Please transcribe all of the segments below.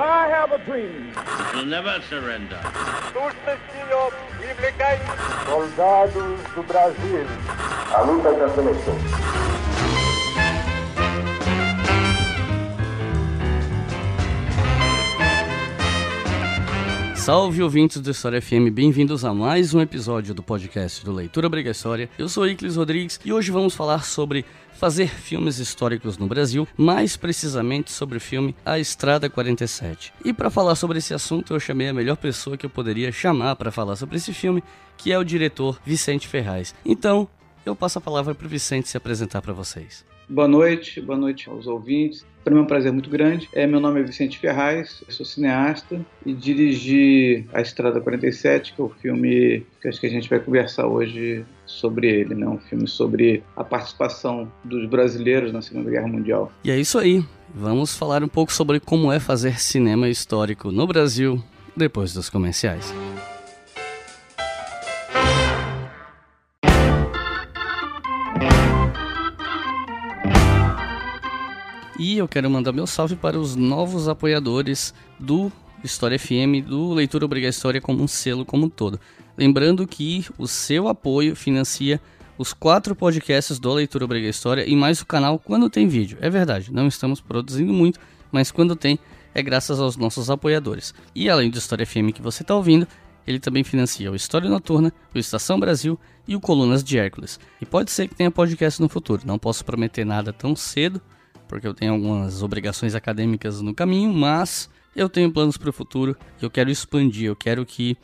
I have a dream. We'll never surrender. Soldados do Brasil. A luta da seleção. Salve ouvintes do História FM, bem-vindos a mais um episódio do podcast do Leitura Obrigatória. Eu sou Iclis Rodrigues e hoje vamos falar sobre fazer filmes históricos no Brasil, mais precisamente sobre o filme A Estrada 47. E para falar sobre esse assunto, eu chamei a melhor pessoa que eu poderia chamar para falar sobre esse filme, que é o diretor Vicente Ferraz. Então, eu passo a palavra para o Vicente se apresentar para vocês. Boa noite, boa noite aos ouvintes. Para mim é um prazer muito grande. É, meu nome é Vicente Ferraz, sou cineasta e dirigi A Estrada 47, que é o filme que acho que a gente vai conversar hoje sobre ele, né? Um filme sobre a participação dos brasileiros na Segunda Guerra Mundial. E é isso aí. Vamos falar um pouco sobre como é fazer cinema histórico no Brasil depois dos comerciais. E eu quero mandar meu salve para os novos apoiadores do História FM, do Leitura Obriga História como um selo como um todo. Lembrando que o seu apoio financia os quatro podcasts do Leitura Obriga História e mais o canal quando tem vídeo. É verdade, não estamos produzindo muito, mas quando tem é graças aos nossos apoiadores. E além do História FM que você está ouvindo, ele também financia o História Noturna, o Estação Brasil e o Colunas de Hércules. E pode ser que tenha podcast no futuro, não posso prometer nada tão cedo, porque eu tenho algumas obrigações acadêmicas no caminho, mas eu tenho planos para o futuro. Eu quero expandir, eu quero que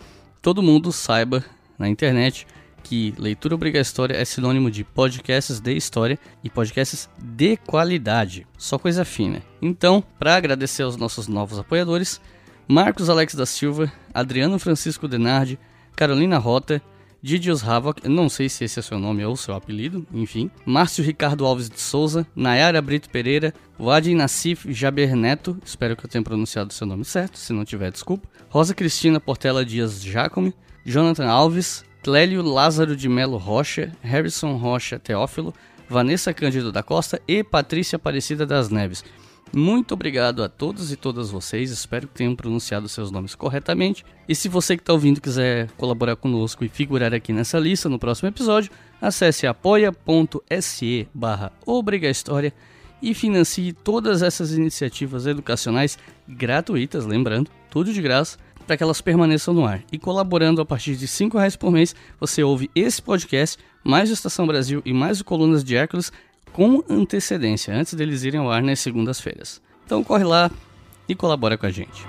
todo mundo saiba na internet que leitura obriga história é sinônimo de podcasts de história e podcasts de qualidade, só coisa fina. Então, para agradecer aos nossos novos apoiadores, Marcos Alex da Silva, Adriano Francisco Denardi, Carolina Rota, Didios Havoc, não sei se esse é seu nome ou seu apelido, enfim. Márcio Ricardo Alves de Souza, Nayara Brito Pereira, Wadi Nassif Jaber Neto, espero que eu tenha pronunciado seu nome certo, se não tiver, desculpa. Rosa Cristina Portela Dias Jacome, Jonathan Alves, Clélio Lázaro de Melo Rocha, Harrison Rocha Teófilo, Vanessa Cândido da Costa e Patrícia Aparecida das Neves. Muito obrigado a todos e todas vocês, espero que tenham pronunciado seus nomes corretamente. E se você que está ouvindo quiser colaborar conosco e figurar aqui nessa lista no próximo episódio, acesse apoia.se barra e financie todas essas iniciativas educacionais gratuitas, lembrando, tudo de graça, para que elas permaneçam no ar. E colaborando a partir de R$ reais por mês, você ouve esse podcast, mais o Estação Brasil e mais o Colunas de Hércules com antecedência, antes deles irem ao ar nas segundas-feiras. Então corre lá e colabora com a gente.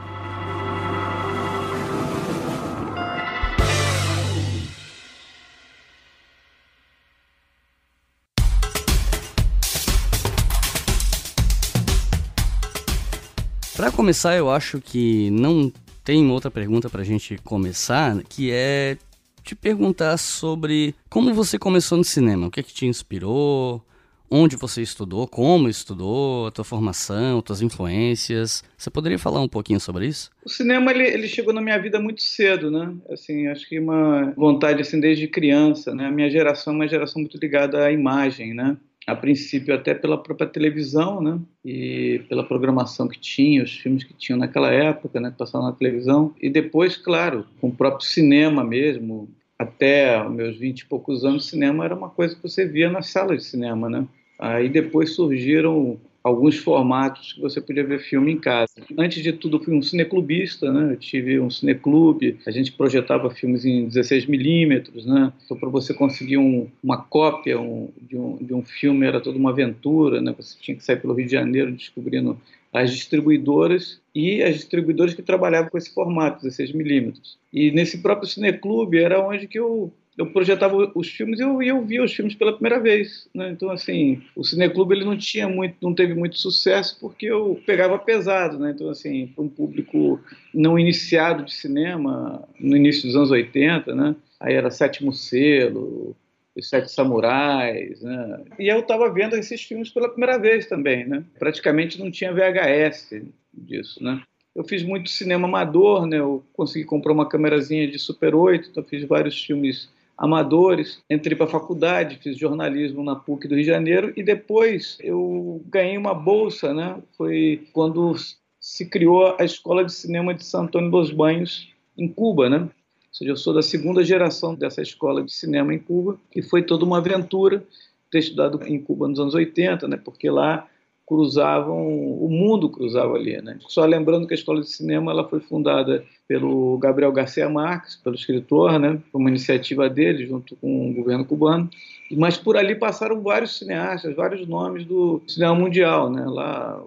Para começar, eu acho que não tem outra pergunta para a gente começar, que é te perguntar sobre como você começou no cinema, o que é que te inspirou, onde você estudou, como estudou, a tua formação, tuas influências. Você poderia falar um pouquinho sobre isso? O cinema ele, ele chegou na minha vida muito cedo, né? Assim, acho que uma vontade assim desde criança, né? A minha geração é uma geração muito ligada à imagem, né? A princípio até pela própria televisão, né? E pela programação que tinha, os filmes que tinham naquela época, né? Que passavam na televisão. E depois, claro, com o próprio cinema mesmo, até meus vinte e poucos anos, cinema era uma coisa que você via na sala de cinema, né? Aí depois surgiram alguns formatos que você podia ver filme em casa. Antes de tudo, fui um cineclubista, né? Eu tive um cineclube, a gente projetava filmes em 16 milímetros, né? Então, para você conseguir um, uma cópia um, de, um, de um filme era toda uma aventura, né? Você tinha que sair pelo Rio de Janeiro descobrindo as distribuidoras e as distribuidoras que trabalhavam com esse formato, 16 milímetros. E nesse próprio cineclube era onde que eu eu projetava os filmes e eu, eu via os filmes pela primeira vez, né? Então assim, o cineclube ele não tinha muito, não teve muito sucesso porque eu pegava pesado, né? Então assim, para um público não iniciado de cinema no início dos anos 80, né? Aí era Sétimo Selo, Os Sete Samurais, né? E eu estava vendo esses filmes pela primeira vez também, né? Praticamente não tinha VHS disso, né? Eu fiz muito cinema amador, né? Eu consegui comprar uma câmerazinha de Super 8, então fiz vários filmes amadores. Entrei para a faculdade, fiz jornalismo na PUC do Rio de Janeiro e depois eu ganhei uma bolsa, né? Foi quando se criou a Escola de Cinema de San Antônio dos Banhos, em Cuba, né? Ou seja, eu sou da segunda geração dessa escola de cinema em Cuba, que foi toda uma aventura ter estudado em Cuba nos anos 80, né? Porque lá cruzavam, o mundo cruzava ali, né? Só lembrando que a escola de cinema ela foi fundada pelo Gabriel Garcia Marques, pelo escritor, né? Uma iniciativa dele junto com o governo cubano. Mas por ali passaram vários cineastas, vários nomes do cinema mundial, né? Lá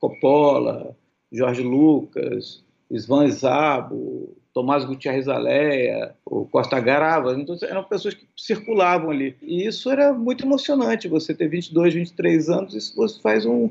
Coppola, Jorge Lucas, Svan Zabo, Tomás Gutierrez Aleia, o Costa Garava, então eram pessoas que circulavam ali. E isso era muito emocionante, você ter 22, 23 anos, isso você faz um,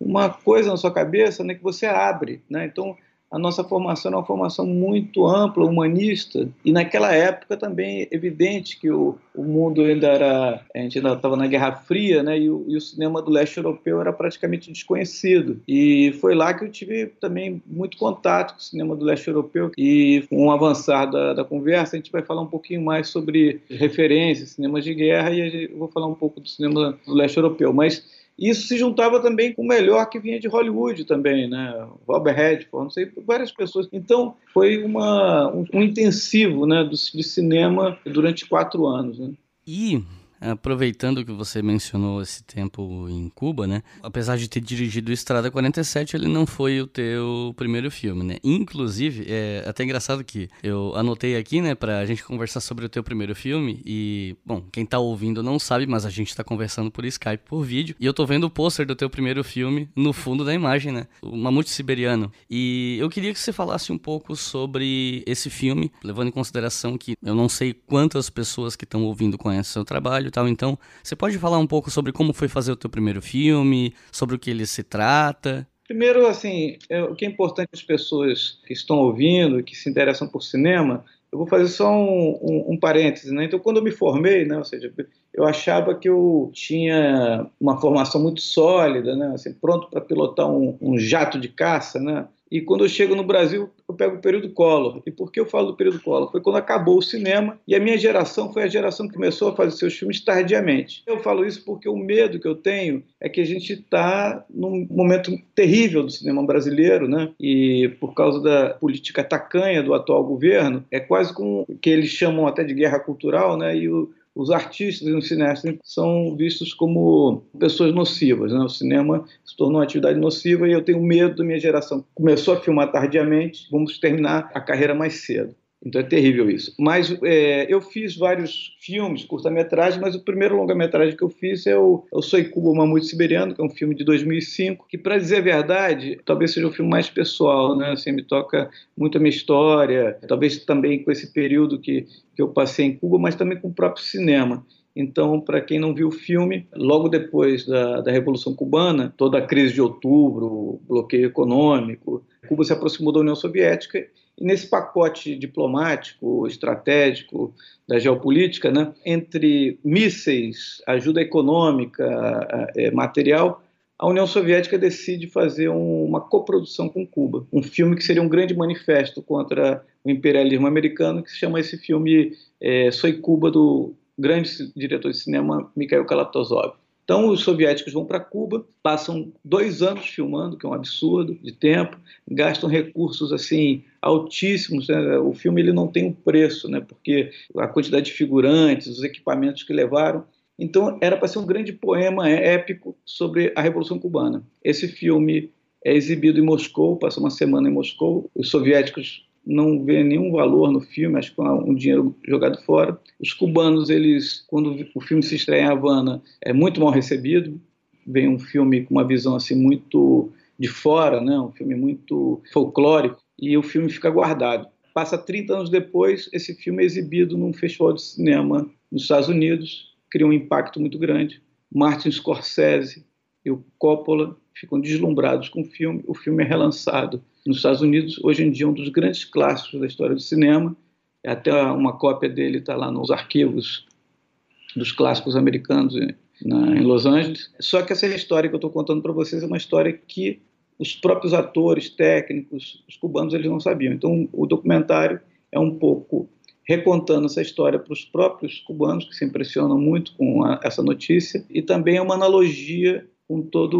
uma coisa na sua cabeça né, que você abre. Né? Então, a nossa formação é uma formação muito ampla, humanista, e naquela época também é evidente que o, o mundo ainda era, a gente ainda estava na Guerra Fria, né, e o, e o, cinema do leste europeu era praticamente desconhecido. E foi lá que eu tive também muito contato com o cinema do leste europeu, e com o avançar da, da conversa, a gente vai falar um pouquinho mais sobre referências, cinemas de guerra, e eu vou falar um pouco do cinema do leste europeu, mas isso se juntava também com o melhor que vinha de Hollywood também, né? Robert Redford, não sei, várias pessoas. Então, foi uma, um, um intensivo né, do, de cinema durante quatro anos. Né? E Aproveitando que você mencionou esse tempo em Cuba, né? Apesar de ter dirigido Estrada 47, ele não foi o teu primeiro filme, né? Inclusive, é até engraçado que eu anotei aqui, né, pra gente conversar sobre o teu primeiro filme e, bom, quem tá ouvindo não sabe, mas a gente tá conversando por Skype, por vídeo, e eu tô vendo o pôster do teu primeiro filme no fundo da imagem, né? O Mamute Siberiano. E eu queria que você falasse um pouco sobre esse filme, levando em consideração que eu não sei quantas pessoas que estão ouvindo conhecem o seu trabalho, e tal. Então, você pode falar um pouco sobre como foi fazer o teu primeiro filme, sobre o que ele se trata? Primeiro, assim, é, o que é importante as pessoas que estão ouvindo, que se interessam por cinema, eu vou fazer só um, um, um parêntese, né? Então, quando eu me formei, né, ou seja, eu achava que eu tinha uma formação muito sólida, né, assim, pronto para pilotar um, um jato de caça, né? E quando eu chego no Brasil, eu pego o período Collor. E por que eu falo do período Collor? Foi quando acabou o cinema e a minha geração foi a geração que começou a fazer seus filmes tardiamente. Eu falo isso porque o medo que eu tenho é que a gente está num momento terrível do cinema brasileiro, né? E por causa da política tacanha do atual governo, é quase como que eles chamam até de guerra cultural, né? E o, os artistas e os cineastas são vistos como pessoas nocivas. Né? O cinema se tornou uma atividade nociva e eu tenho medo da minha geração. Começou a filmar tardiamente, vamos terminar a carreira mais cedo. Então é terrível isso. Mas é, eu fiz vários filmes, curta-metragem, mas o primeiro longa-metragem que eu fiz é o, é o Soy Cuba, o Mamute Siberiano, que é um filme de 2005, que, para dizer a verdade, talvez seja um filme mais pessoal, né? Assim, me toca muito a minha história, talvez também com esse período que, que eu passei em Cuba, mas também com o próprio cinema. Então, para quem não viu o filme, logo depois da, da Revolução Cubana, toda a crise de outubro, bloqueio econômico, Cuba se aproximou da União Soviética e nesse pacote diplomático, estratégico da geopolítica, né, entre mísseis, ajuda econômica, é, material, a União Soviética decide fazer um, uma coprodução com Cuba, um filme que seria um grande manifesto contra o imperialismo americano, que se chama esse filme é, Soy Cuba, do grande diretor de cinema Mikhail Kalatozov. Então, os soviéticos vão para Cuba, passam dois anos filmando, que é um absurdo de tempo, gastam recursos assim altíssimos. Né? O filme ele não tem um preço, né? porque a quantidade de figurantes, os equipamentos que levaram. Então, era para ser um grande poema épico sobre a Revolução Cubana. Esse filme é exibido em Moscou, passa uma semana em Moscou. Os soviéticos não vê nenhum valor no filme, acho que é um dinheiro jogado fora. Os cubanos, eles, quando o filme se estreia em Havana, é muito mal recebido. Vem um filme com uma visão assim muito de fora, né? Um filme muito folclórico e o filme fica guardado. Passa 30 anos depois, esse filme é exibido num festival de cinema nos Estados Unidos, cria um impacto muito grande. Martin Scorsese e o Coppola ficam deslumbrados com o filme. O filme é relançado nos Estados Unidos, hoje em dia um dos grandes clássicos da história do cinema. Até uma cópia dele está lá nos arquivos dos clássicos americanos na, em Los Angeles. Só que essa história que eu estou contando para vocês é uma história que os próprios atores, técnicos, os cubanos, eles não sabiam. Então, o documentário é um pouco recontando essa história para os próprios cubanos, que se impressionam muito com a, essa notícia, e também é uma analogia com toda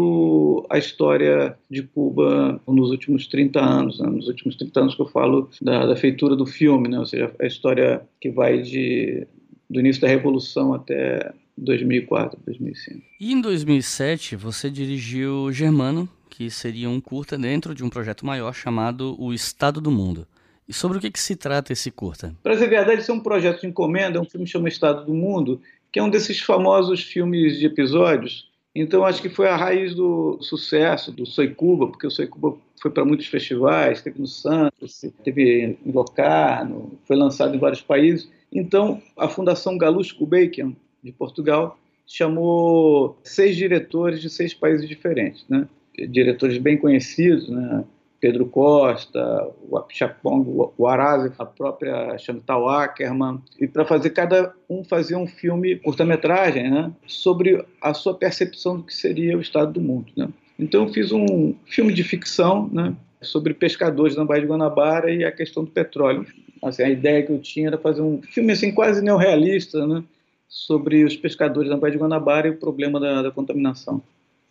a história de Cuba nos últimos 30 anos, né? nos últimos 30 anos que eu falo da, da feitura do filme, né? ou seja, a história que vai de, do início da Revolução até 2004, 2005. E em 2007 você dirigiu Germano, que seria um curta dentro de um projeto maior chamado O Estado do Mundo. E sobre o que, que se trata esse curta? Para ser verdade, isso é um projeto de encomenda, é um filme que chama Estado do Mundo, que é um desses famosos filmes de episódios então, acho que foi a raiz do sucesso do Soy Cuba, porque o Soy Cuba foi para muitos festivais, teve no Santos, teve em Locarno, foi lançado em vários países. Então, a Fundação Galus Bacon, de Portugal, chamou seis diretores de seis países diferentes, né? diretores bem conhecidos, né? Pedro Costa, o Apchapong, o Arazi, a própria Chantal Ackerman, e para fazer cada um fazer um filme curta-metragem, né, sobre a sua percepção do que seria o estado do mundo, né. Então eu fiz um filme de ficção, né, sobre pescadores na Baía de Guanabara e a questão do petróleo. Assim, a ideia que eu tinha era fazer um filme assim quase neorrealista, né, sobre os pescadores na Baía de Guanabara e o problema da, da contaminação.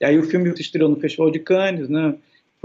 E aí o filme se estreou no Festival de Cannes, né,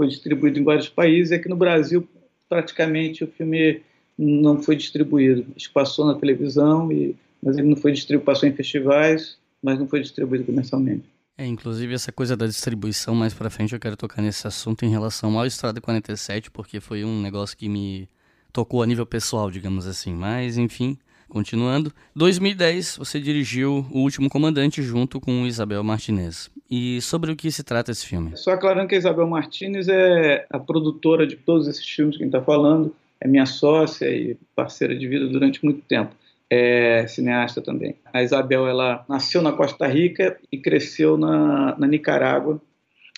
foi distribuído em vários países. Aqui no Brasil, praticamente, o filme não foi distribuído. Passou na televisão, e, mas ele não foi distribuído, passou em festivais, mas não foi distribuído comercialmente. É, inclusive essa coisa da distribuição mais para frente eu quero tocar nesse assunto em relação ao Estrada 47, porque foi um negócio que me tocou a nível pessoal, digamos assim. Mas, enfim, Continuando, 2010 você dirigiu O Último Comandante junto com Isabel Martinez. E sobre o que se trata esse filme? Só aclarando que a Isabel Martinez é a produtora de todos esses filmes que a gente está falando, é minha sócia e parceira de vida durante muito tempo. É cineasta também. A Isabel ela nasceu na Costa Rica e cresceu na, na Nicarágua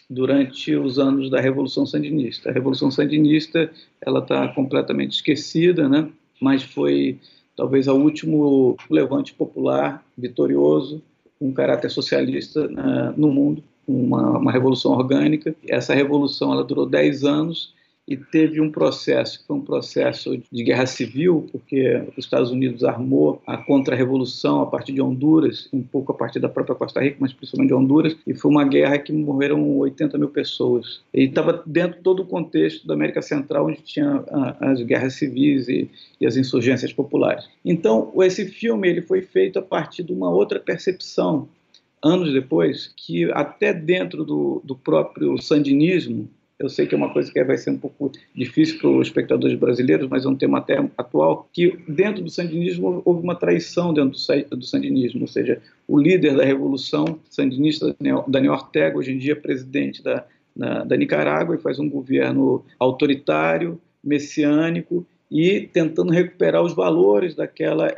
durante os anos da Revolução Sandinista. A Revolução Sandinista ela está completamente esquecida, né? Mas foi talvez ao último levante popular vitorioso, um caráter socialista uh, no mundo, uma, uma, revolução orgânica. Essa revolução ela durou 10 anos e teve um processo, que foi um processo de guerra civil, porque os Estados Unidos armou a contra-revolução a partir de Honduras, um pouco a partir da própria Costa Rica, mas principalmente de Honduras, e foi uma guerra que morreram 80 mil pessoas. E estava dentro de todo o contexto da América Central, onde tinha as guerras civis e, e as insurgências populares. Então, esse filme ele foi feito a partir de uma outra percepção, anos depois, que até dentro do, do próprio sandinismo, eu sei que é uma coisa que vai ser um pouco difícil para os espectadores brasileiros, mas é um tema até atual, que dentro do sandinismo houve uma traição dentro do sandinismo, ou seja, o líder da revolução sandinista, Daniel Ortega, hoje em dia presidente da, na, da Nicarágua, e faz um governo autoritário, messiânico, e tentando recuperar os valores daquela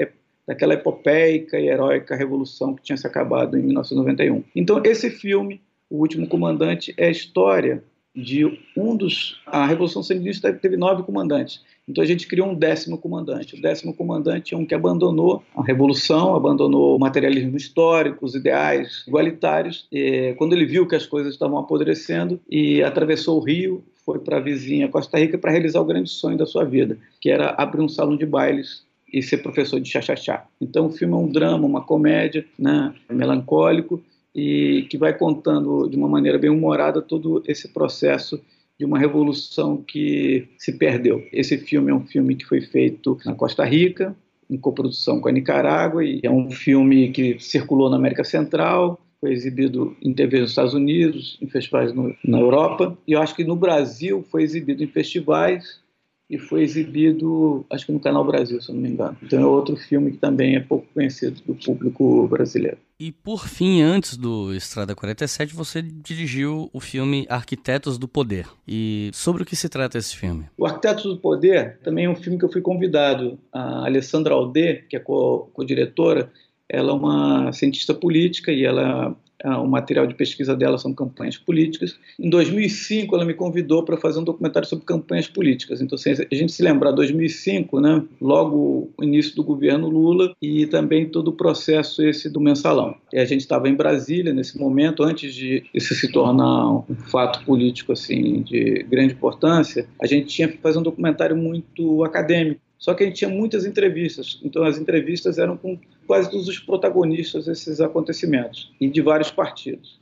daquela epopeica e heróica revolução que tinha se acabado em 1991. Então, esse filme, O Último Comandante, é a história de um dos. A Revolução Sandinista teve nove comandantes. Então a gente criou um décimo comandante. O décimo comandante é um que abandonou a revolução, abandonou o materialismo histórico, os ideais igualitários. Quando ele viu que as coisas estavam apodrecendo e atravessou o rio, foi para a vizinha Costa Rica para realizar o grande sonho da sua vida, que era abrir um salão de bailes e ser professor de chachachá. Então o filme é um drama, uma comédia, né, melancólico e que vai contando de uma maneira bem humorada todo esse processo de uma revolução que se perdeu. Esse filme é um filme que foi feito na Costa Rica, em coprodução com a Nicarágua, e é um filme que circulou na América Central, foi exibido em TV nos Estados Unidos, em festivais no, na Europa, e eu acho que no Brasil foi exibido em festivais e foi exibido, acho que no Canal Brasil, se não me engano. Então é outro filme que também é pouco conhecido do público brasileiro. E por fim, antes do Estrada 47, você dirigiu o filme Arquitetos do Poder. E sobre o que se trata esse filme? O Arquitetos do Poder também é um filme que eu fui convidado. A Alessandra Alde, que é co-diretora, ela é uma cientista política e ela ah, o material de pesquisa dela são campanhas políticas. Em 2005, ela me convidou para fazer um documentário sobre campanhas políticas. Então, se a gente se lembrar, 2005, né, logo o início do governo Lula e também todo o processo esse do mensalão. E a gente estava em Brasília nesse momento, antes de isso se tornar um fato político assim de grande importância, a gente tinha que fazer um documentário muito acadêmico só que a gente tinha muitas entrevistas, então as entrevistas eram com quase todos os protagonistas desses acontecimentos e de vários partidos.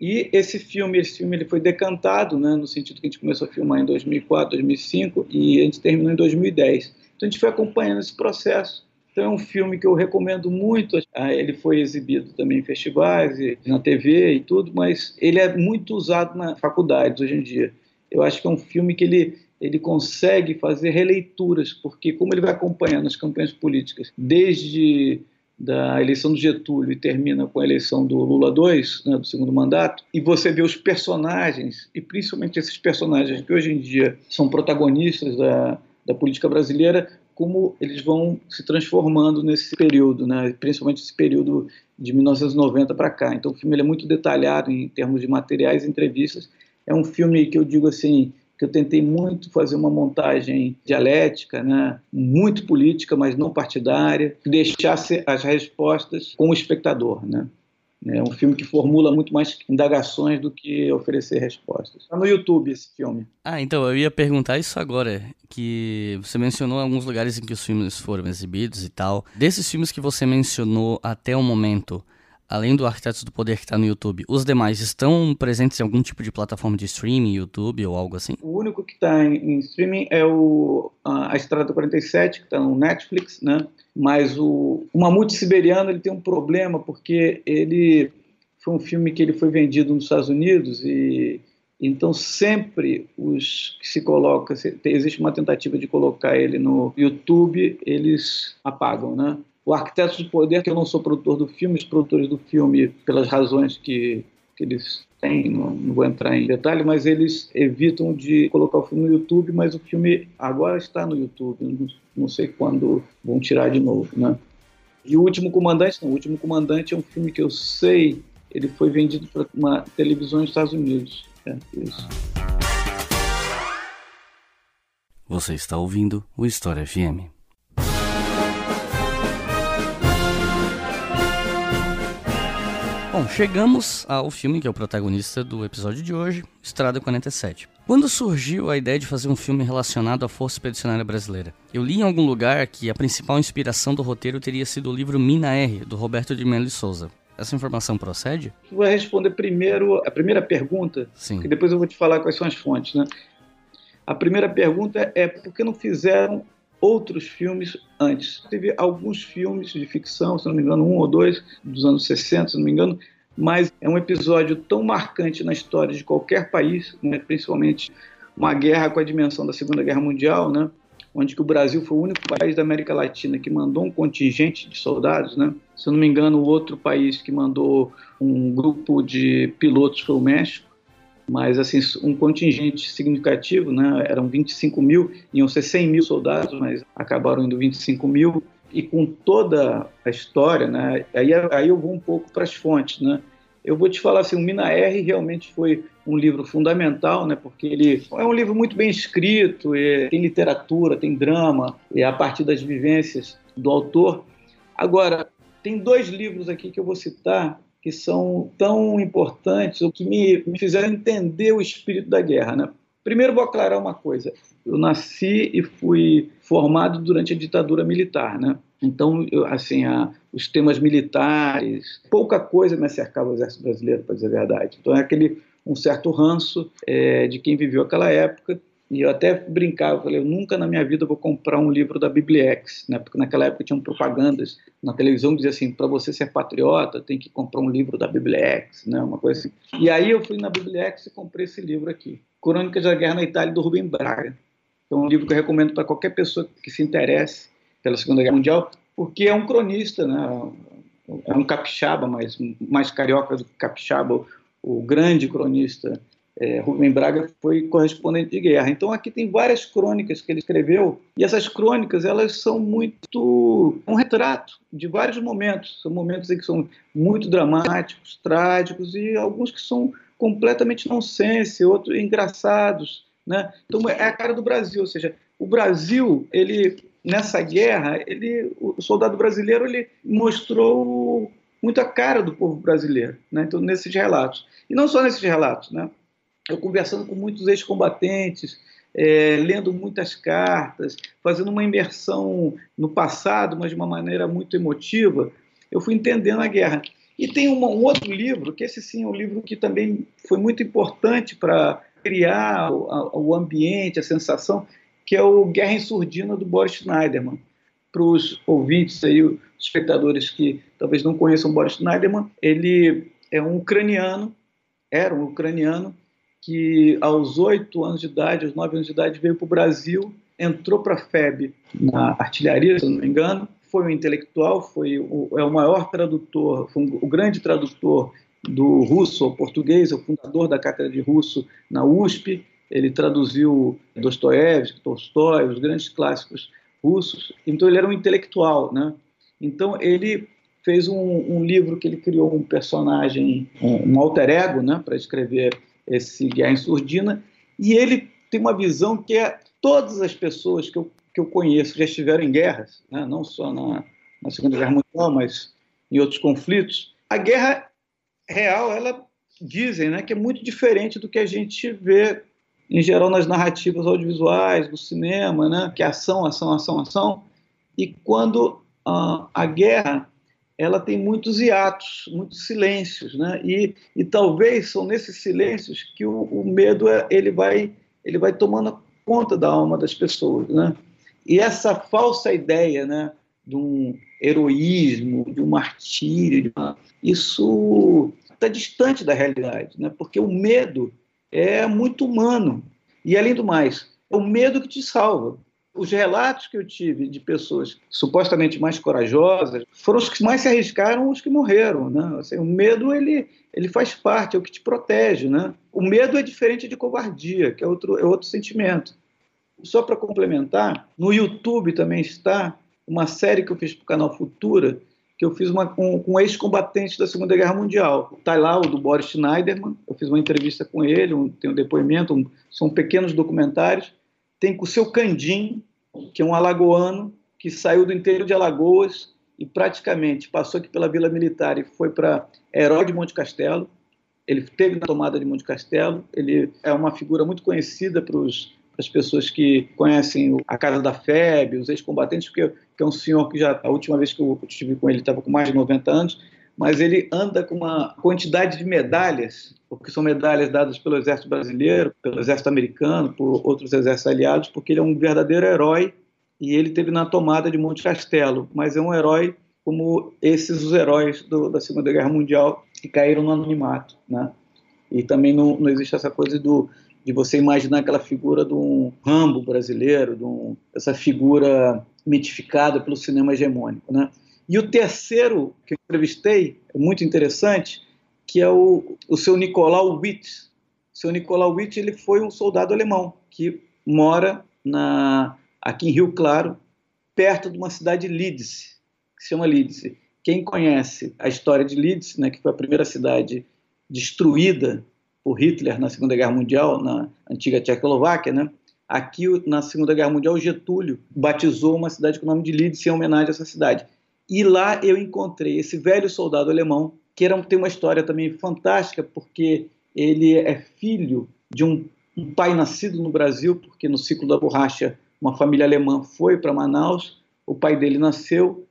E esse filme, esse filme ele foi decantado, né, no sentido que a gente começou a filmar em 2004, 2005 e a gente terminou em 2010. Então a gente foi acompanhando esse processo. Então é um filme que eu recomendo muito. Ah, ele foi exibido também em festivais, na TV e tudo, mas ele é muito usado na faculdades hoje em dia. Eu acho que é um filme que ele ele consegue fazer releituras, porque como ele vai acompanhando as campanhas políticas desde da eleição do Getúlio e termina com a eleição do Lula II, né, do segundo mandato, e você vê os personagens, e principalmente esses personagens que hoje em dia são protagonistas da, da política brasileira, como eles vão se transformando nesse período, né, principalmente esse período de 1990 para cá. Então o filme é muito detalhado em termos de materiais e entrevistas. É um filme que eu digo assim, que eu tentei muito fazer uma montagem dialética, né, muito política, mas não partidária, que deixasse as respostas com o espectador, né. É um filme que formula muito mais indagações do que oferecer respostas. Está no YouTube esse filme. Ah, então eu ia perguntar isso agora, que você mencionou alguns lugares em que os filmes foram exibidos e tal. Desses filmes que você mencionou até o momento, além do Arquitetos do Poder que está no YouTube, os demais estão presentes em algum tipo de plataforma de streaming, YouTube ou algo assim? O único que está em, em, streaming é o a, Estrada 47, que está no Netflix, né? Mas o, o Mamute Siberiano ele tem um problema porque ele foi um filme que ele foi vendido nos Estados Unidos e então sempre os que se coloca, se, existe uma tentativa de colocar ele no YouTube, eles apagam, né? O Arquitetos do Poder, que eu não sou produtor do filme, os produtores do filme, pelas razões que, que eles têm, não, não, vou entrar em detalhe, mas eles evitam de colocar o filme no YouTube, mas o filme agora está no YouTube, não, não sei quando vão tirar de novo, né? E o Último Comandante, não, o Último Comandante é um filme que eu sei, ele foi vendido para uma televisão nos Estados Unidos. É, isso. Você está ouvindo o História FM. Bom, chegamos ao filme que é o protagonista do episódio de hoje, Estrada 47. Quando surgiu a ideia de fazer um filme relacionado à Força Expedicionária Brasileira? Eu li em algum lugar que a principal inspiração do roteiro teria sido o livro Mina R, do Roberto de Melo Souza. Essa informação procede? Vou responder primeiro a primeira pergunta, Sim. que depois eu vou te falar quais são as fontes. Né? A primeira pergunta é por que não fizeram outros filmes antes. Teve alguns filmes de ficção, se não me engano, um ou dois, dos anos 60, se não me engano, mas é um episódio tão marcante na história de qualquer país, né, principalmente uma guerra com a dimensão da Segunda Guerra Mundial, né, onde que o Brasil foi o único país da América Latina que mandou um contingente de soldados, né? Se eu não me engano, o outro país que mandou um grupo de pilotos foi o México mas assim um contingente significativo, né? Eram 25 mil, iam ser 100 mil soldados, mas acabaram indo 25 mil e com toda a história, né? Aí, aí eu vou um pouco para as fontes, né? Eu vou te falar assim, o Mina R realmente foi um livro fundamental, né? Porque ele é um livro muito bem escrito, tem literatura, tem drama, é a partir das vivências do autor. Agora tem dois livros aqui que eu vou citar que são tão importantes, ou que me, me fizeram entender o espírito da guerra. Né? Primeiro, vou aclarar uma coisa: eu nasci e fui formado durante a ditadura militar, né? Então, eu, assim, a, os temas militares, pouca coisa me acercava ao exército brasileiro, para dizer a verdade. Então, é aquele um certo ranço é, de quem viveu aquela época e eu até brincava, falei, eu nunca na minha vida vou comprar um livro da Bibliex, né? Porque naquela época tinham propagandas na televisão que dizia assim, para você ser patriota, tem que comprar um livro da Bibliex, né? Uma coisa assim. E aí eu fui na Bibliex e comprei esse livro aqui, Crônicas da Guerra na Itália do Rubem Braga. É um livro que eu recomendo para qualquer pessoa que se interesse pela Segunda Guerra Mundial, porque é um cronista, né? É um capixaba, mas mais carioca do que capixaba, o grande cronista é, Rubem Braga foi correspondente de guerra. Então aqui tem várias crônicas que ele escreveu e essas crônicas elas são muito um retrato de vários momentos. São momentos que são muito dramáticos, trágicos e alguns que são completamente nonsense, outros engraçados, né? Então é a cara do Brasil, ou seja, o Brasil ele nessa guerra ele o soldado brasileiro ele mostrou muito a cara do povo brasileiro, né? Então nesses relatos e não só nesses relatos, né? Eu conversando com muitos ex-combatentes, é, lendo muitas cartas, fazendo uma imersão no passado, mas de uma maneira muito emotiva, eu fui entendendo a guerra. E tem um, outro livro, que esse sim é um livro que também foi muito importante para criar o, o, ambiente, a sensação, que é o Guerra em Surdina, do Boris Schneiderman. Para os ouvintes aí, os espectadores que talvez não conheçam Boris Schneiderman, ele é um ucraniano, era um ucraniano, que aos oito anos de idade, aos nove anos de idade, veio para o Brasil, entrou para a FEB na artilharia, se não me engano, foi um intelectual, foi o, é o maior tradutor, foi um, o grande tradutor do russo ao português, é o fundador da cátedra de russo na USP. Ele traduziu Dostoiévski, Tolstói, os grandes clássicos russos. Então ele era um intelectual, né? Então ele fez um, um livro que ele criou um personagem, um, um alter ego, né, para escrever esse Guerra em Surdina. E ele tem uma visão que é todas as pessoas que eu que eu conheço já estiveram em guerras, né? não só na, na Segunda Guerra Mundial, mas em outros conflitos. A guerra real, ela dizem né, que é muito diferente do que a gente vê em geral nas narrativas audiovisuais, do cinema, né, que é ação, ação, ação, ação. E quando uh, a guerra ela tem muitos hiatos, muitos silêncios, né? E, e talvez são nesses silêncios que o, o medo é, ele vai ele vai tomando conta da alma das pessoas, né? E essa falsa ideia né, de um heroísmo, de um martírio, uma... isso está distante da realidade, né? porque o medo é muito humano. E, além do mais, é o medo que te salva. Os relatos que eu tive de pessoas supostamente mais corajosas foram os que mais se arriscaram, os que morreram. Né? Assim, o medo ele, ele faz parte, é o que te protege. Né? O medo é diferente de covardia, que é outro, é outro sentimento. Só para complementar, no YouTube também está uma série que eu fiz para o canal Futura, que eu fiz uma, com, com ex-combatentes da Segunda Guerra Mundial. Está lá o do Boris Schneiderman, eu fiz uma entrevista com ele, um, tem um depoimento, um, são pequenos documentários. Tem com o seu Candim, que é um alagoano, que saiu do interior de Alagoas e praticamente passou aqui pela Vila Militar e foi para Herói de Monte Castelo. Ele teve na tomada de Monte Castelo, ele é uma figura muito conhecida para as pessoas que conhecem a Casa da FEB, os ex-combatentes, porque que é um senhor que já, a última vez que eu estive com ele, estava com mais de 90 anos, mas ele anda com uma quantidade de medalhas, porque são medalhas dadas pelo Exército Brasileiro, pelo Exército Americano, por outros exércitos aliados, porque ele é um verdadeiro herói e ele teve na tomada de Monte Castelo, mas é um herói como esses os heróis do, da Segunda Guerra Mundial que caíram no anonimato, né? E também não, não existe essa coisa do de você imaginar aquela figura de um Rambo brasileiro, de um, essa figura mitificada pelo cinema hegemônico. Né? E o terceiro que eu entrevistei, é muito interessante, que é o, o seu Nicolau Witt. O seu Nicolau Witt ele foi um soldado alemão que mora na, aqui em Rio Claro, perto de uma cidade de Leeds, que se chama Leeds. Quem conhece a história de Leeds, né, que foi a primeira cidade destruída por Hitler na Segunda Guerra Mundial, na antiga Tchecoslováquia, né? Aqui, na Segunda Guerra Mundial, Getúlio batizou uma cidade com o nome de Leeds em homenagem a essa cidade. E lá eu encontrei esse velho soldado alemão, que era, tem uma história também fantástica, porque ele é filho de um, um pai nascido no Brasil, porque no ciclo da borracha uma família alemã foi para Manaus, o pai dele nasceu,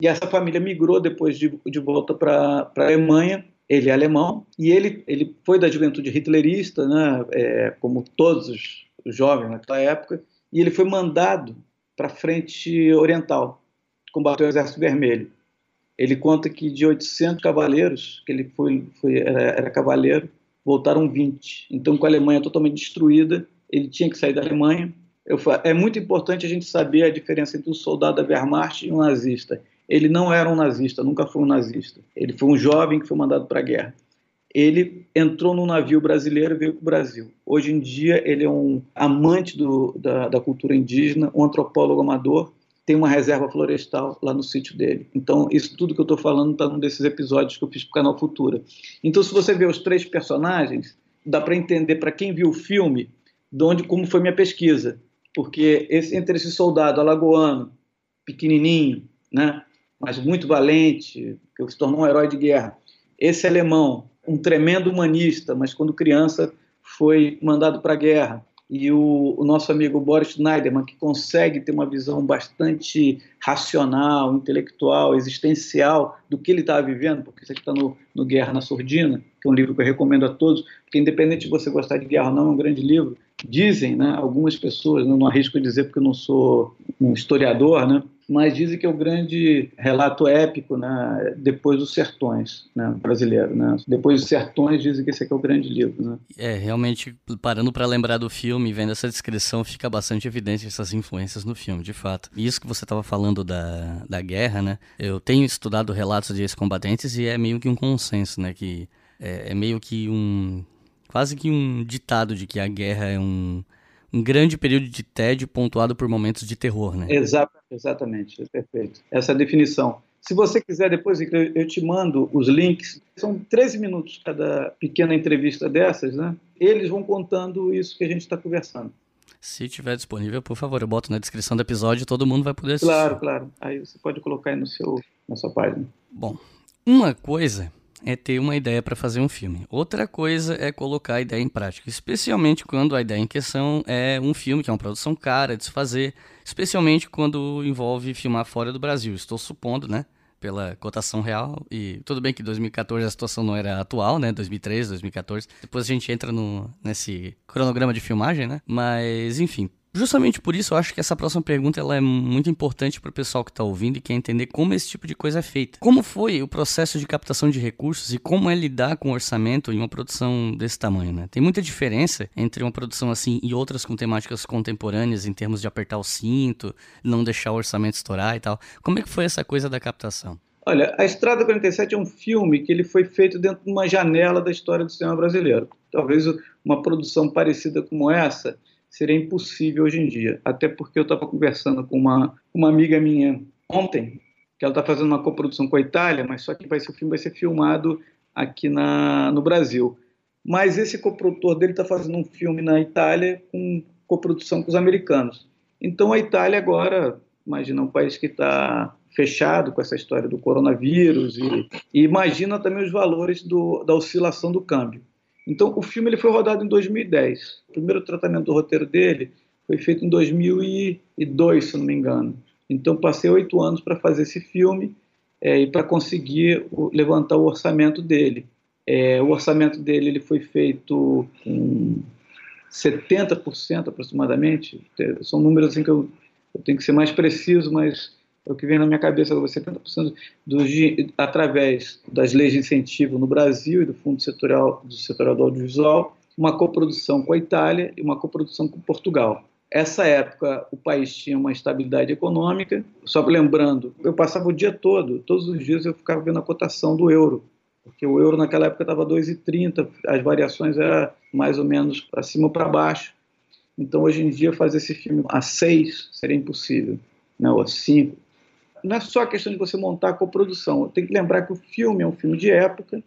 e essa família migrou depois de, de volta para a Alemanha, ele é alemão e ele, ele foi da juventude hitlerista, né, é, como todos os, jovens naquela época, e ele foi mandado para a frente oriental, combater o Exército Vermelho. Ele conta que de 800 cavaleiros, que ele foi, foi era, era cavaleiro, voltaram 20. Então, com a Alemanha totalmente destruída, ele tinha que sair da Alemanha. Eu, é muito importante a gente saber a diferença entre um soldado da Wehrmacht e um nazista. Ele não era um nazista, nunca foi um nazista. Ele foi um jovem que foi mandado para a guerra. Ele entrou num navio brasileiro e veio para o Brasil. Hoje em dia, ele é um amante do, da, da cultura indígena, um antropólogo amador, tem uma reserva florestal lá no sítio dele. Então, isso tudo que eu estou falando está num desses episódios que eu fiz para o canal Futura. Então, se você vê os três personagens, dá para entender para quem viu o filme, de onde, como foi minha pesquisa. Porque esse, entre esse soldado alagoano, pequenininho, né, mas muito valente, que se tornou um herói de guerra. Esse alemão, um tremendo humanista, mas quando criança foi mandado para a guerra. E o, o, nosso amigo Boris Schneiderman, que consegue ter uma visão bastante racional, intelectual, existencial do que ele estava vivendo, porque isso aqui está no, no, Guerra na Sordina, que é um livro que eu recomendo a todos, porque independente de você gostar de guerra ou não, é um grande livro. Dizem, né, algumas pessoas, não arrisco dizer porque eu não sou um historiador, né, mas dizem que é o grande relato épico né, depois dos sertões né, brasileiro. Né? Depois dos sertões dizem que esse aqui é o grande livro. Né? É, realmente, parando para lembrar do filme, vendo essa descrição, fica bastante evidente essas influências no filme, de fato. E isso que você estava falando da, da guerra, né? Eu tenho estudado relatos de ex-combatentes e é meio que um consenso, né? Que é, é meio que um... quase que um ditado de que a guerra é um um grande período de tédio pontuado por momentos de terror, né? Exato, exatamente, perfeito. Essa definição. Se você quiser, depois eu te mando os links. São 13 minutos cada pequena entrevista dessas, né? Eles vão contando isso que a gente está conversando. Se tiver disponível, por favor, eu boto na descrição do episódio, todo mundo vai poder assistir. Claro, claro. Aí você pode colocar aí no seu, na sua página. Bom, uma coisa é ter uma ideia para fazer um filme. Outra coisa é colocar a ideia em prática, especialmente quando a ideia em questão é um filme que é uma produção cara de se fazer, especialmente quando envolve filmar fora do Brasil. Estou supondo, né? Pela cotação real, e tudo bem que 2014 a situação não era atual, né? 2013, 2014. Depois a gente entra no, nesse cronograma de filmagem, né? Mas, enfim, Justamente por isso eu acho que essa próxima pergunta ela é muito importante para o pessoal que está ouvindo e quer entender como esse tipo de coisa é feita. Como foi o processo de captação de recursos e como é lidar com o orçamento em uma produção desse tamanho, né? Tem muita diferença entre uma produção assim e outras com temáticas contemporâneas em termos de apertar o cinto, não deixar o orçamento estourar e tal. Como é que foi essa coisa da captação? Olha, A Estrada 47 é um filme que ele foi feito dentro de uma janela da história do cinema brasileiro. Talvez uma produção parecida como essa seria impossível hoje em dia. Até porque eu estava conversando com uma, uma amiga minha ontem, que ela está fazendo uma coprodução com a Itália, mas só que vai ser, o filme vai ser filmado aqui na, no Brasil. Mas esse coprodutor dele está fazendo um filme na Itália com coprodução com os americanos. Então a Itália agora, imagina um país que está fechado com essa história do coronavírus e, e imagina também os valores do, da oscilação do câmbio. Então, o filme ele foi rodado em 2010. O primeiro tratamento do roteiro dele foi feito em 2002, se não me engano. Então, passei oito anos para fazer esse filme é, e para conseguir levantar o orçamento dele. É, o orçamento dele ele foi feito com 70% aproximadamente. São números assim que eu, eu tenho que ser mais preciso, mas é o que vem na minha cabeça, 70% dos, através das leis de incentivo no Brasil e do Fundo Setorial do, setorial do Audiovisual, uma coprodução com a Itália e uma coprodução com Portugal. Essa época o país tinha uma estabilidade econômica, só lembrando, eu passava o dia todo, todos os dias eu ficava vendo a cotação do euro, porque o euro naquela época estava 2,30, as variações eram mais ou menos para cima ou para baixo. Então hoje em dia fazer esse filme a 6 seria impossível, né, ou a 5 não é só a questão de você montar a coprodução. Tem que lembrar que o filme é um filme de época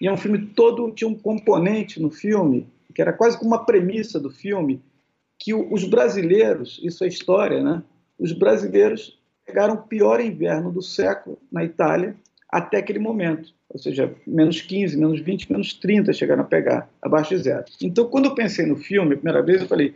e é um filme todo tinha um componente no filme que era quase como uma premissa do filme que os brasileiros, isso é história, né? Os brasileiros pegaram o pior inverno do século na Itália até aquele momento, ou seja, menos 15, menos 20, menos 30 chegaram a pegar, abaixo de zero. Então, quando eu pensei no filme, a primeira vez eu falei,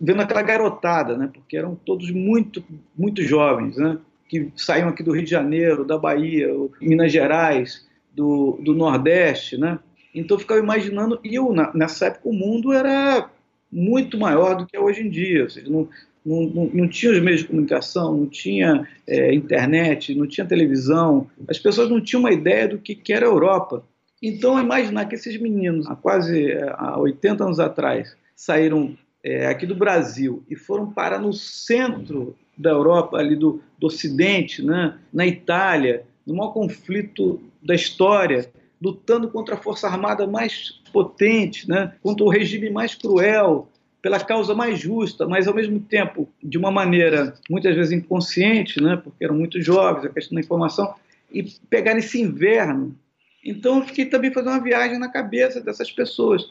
vendo aquela garotada, né? Porque eram todos muito, muito jovens, né? Que saíam aqui do Rio de Janeiro, da Bahia, Minas Gerais, do, do Nordeste, né? Então eu ficava imaginando, e eu, nessa época o mundo era muito maior do que é hoje em dia, ou seja, não, não, não, não tinha os meios de comunicação, não tinha é, internet, não tinha televisão, as pessoas não tinham uma ideia do que, que era a Europa. Então, imaginar que esses meninos, há quase é, há 80 anos atrás, saíram é, aqui do Brasil e foram parar no centro da Europa, ali do, do Ocidente, né? na Itália, no maior conflito da história, lutando contra a força armada mais potente, né? contra o regime mais cruel, pela causa mais justa, mas ao mesmo tempo de uma maneira muitas vezes inconsciente, né? porque eram muito jovens, a questão da informação, e pegar esse inverno. Então eu fiquei também fazendo uma viagem na cabeça dessas pessoas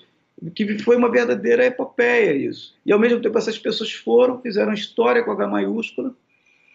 que foi uma verdadeira epopeia isso. E ao mesmo tempo essas pessoas foram, fizeram história com H maiúscula,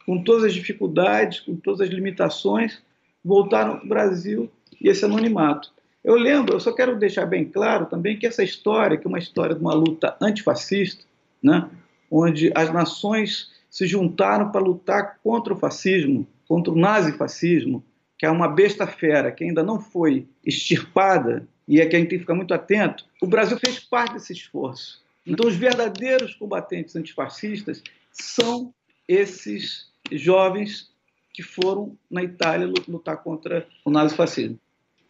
com todas as dificuldades, com todas as limitações, voltaram para o Brasil e esse anonimato. Eu lembro, eu só quero deixar bem claro também que essa história, que é uma história de uma luta antifascista, né? onde as nações se juntaram para lutar contra o fascismo, contra o nazifascismo, que é uma besta fera que ainda não foi extirpada e é que a gente tem que ficar muito atento. O Brasil fez parte desse esforço. Então, os verdadeiros combatentes antifascistas são esses jovens que foram na Itália lutar contra o nazifascismo.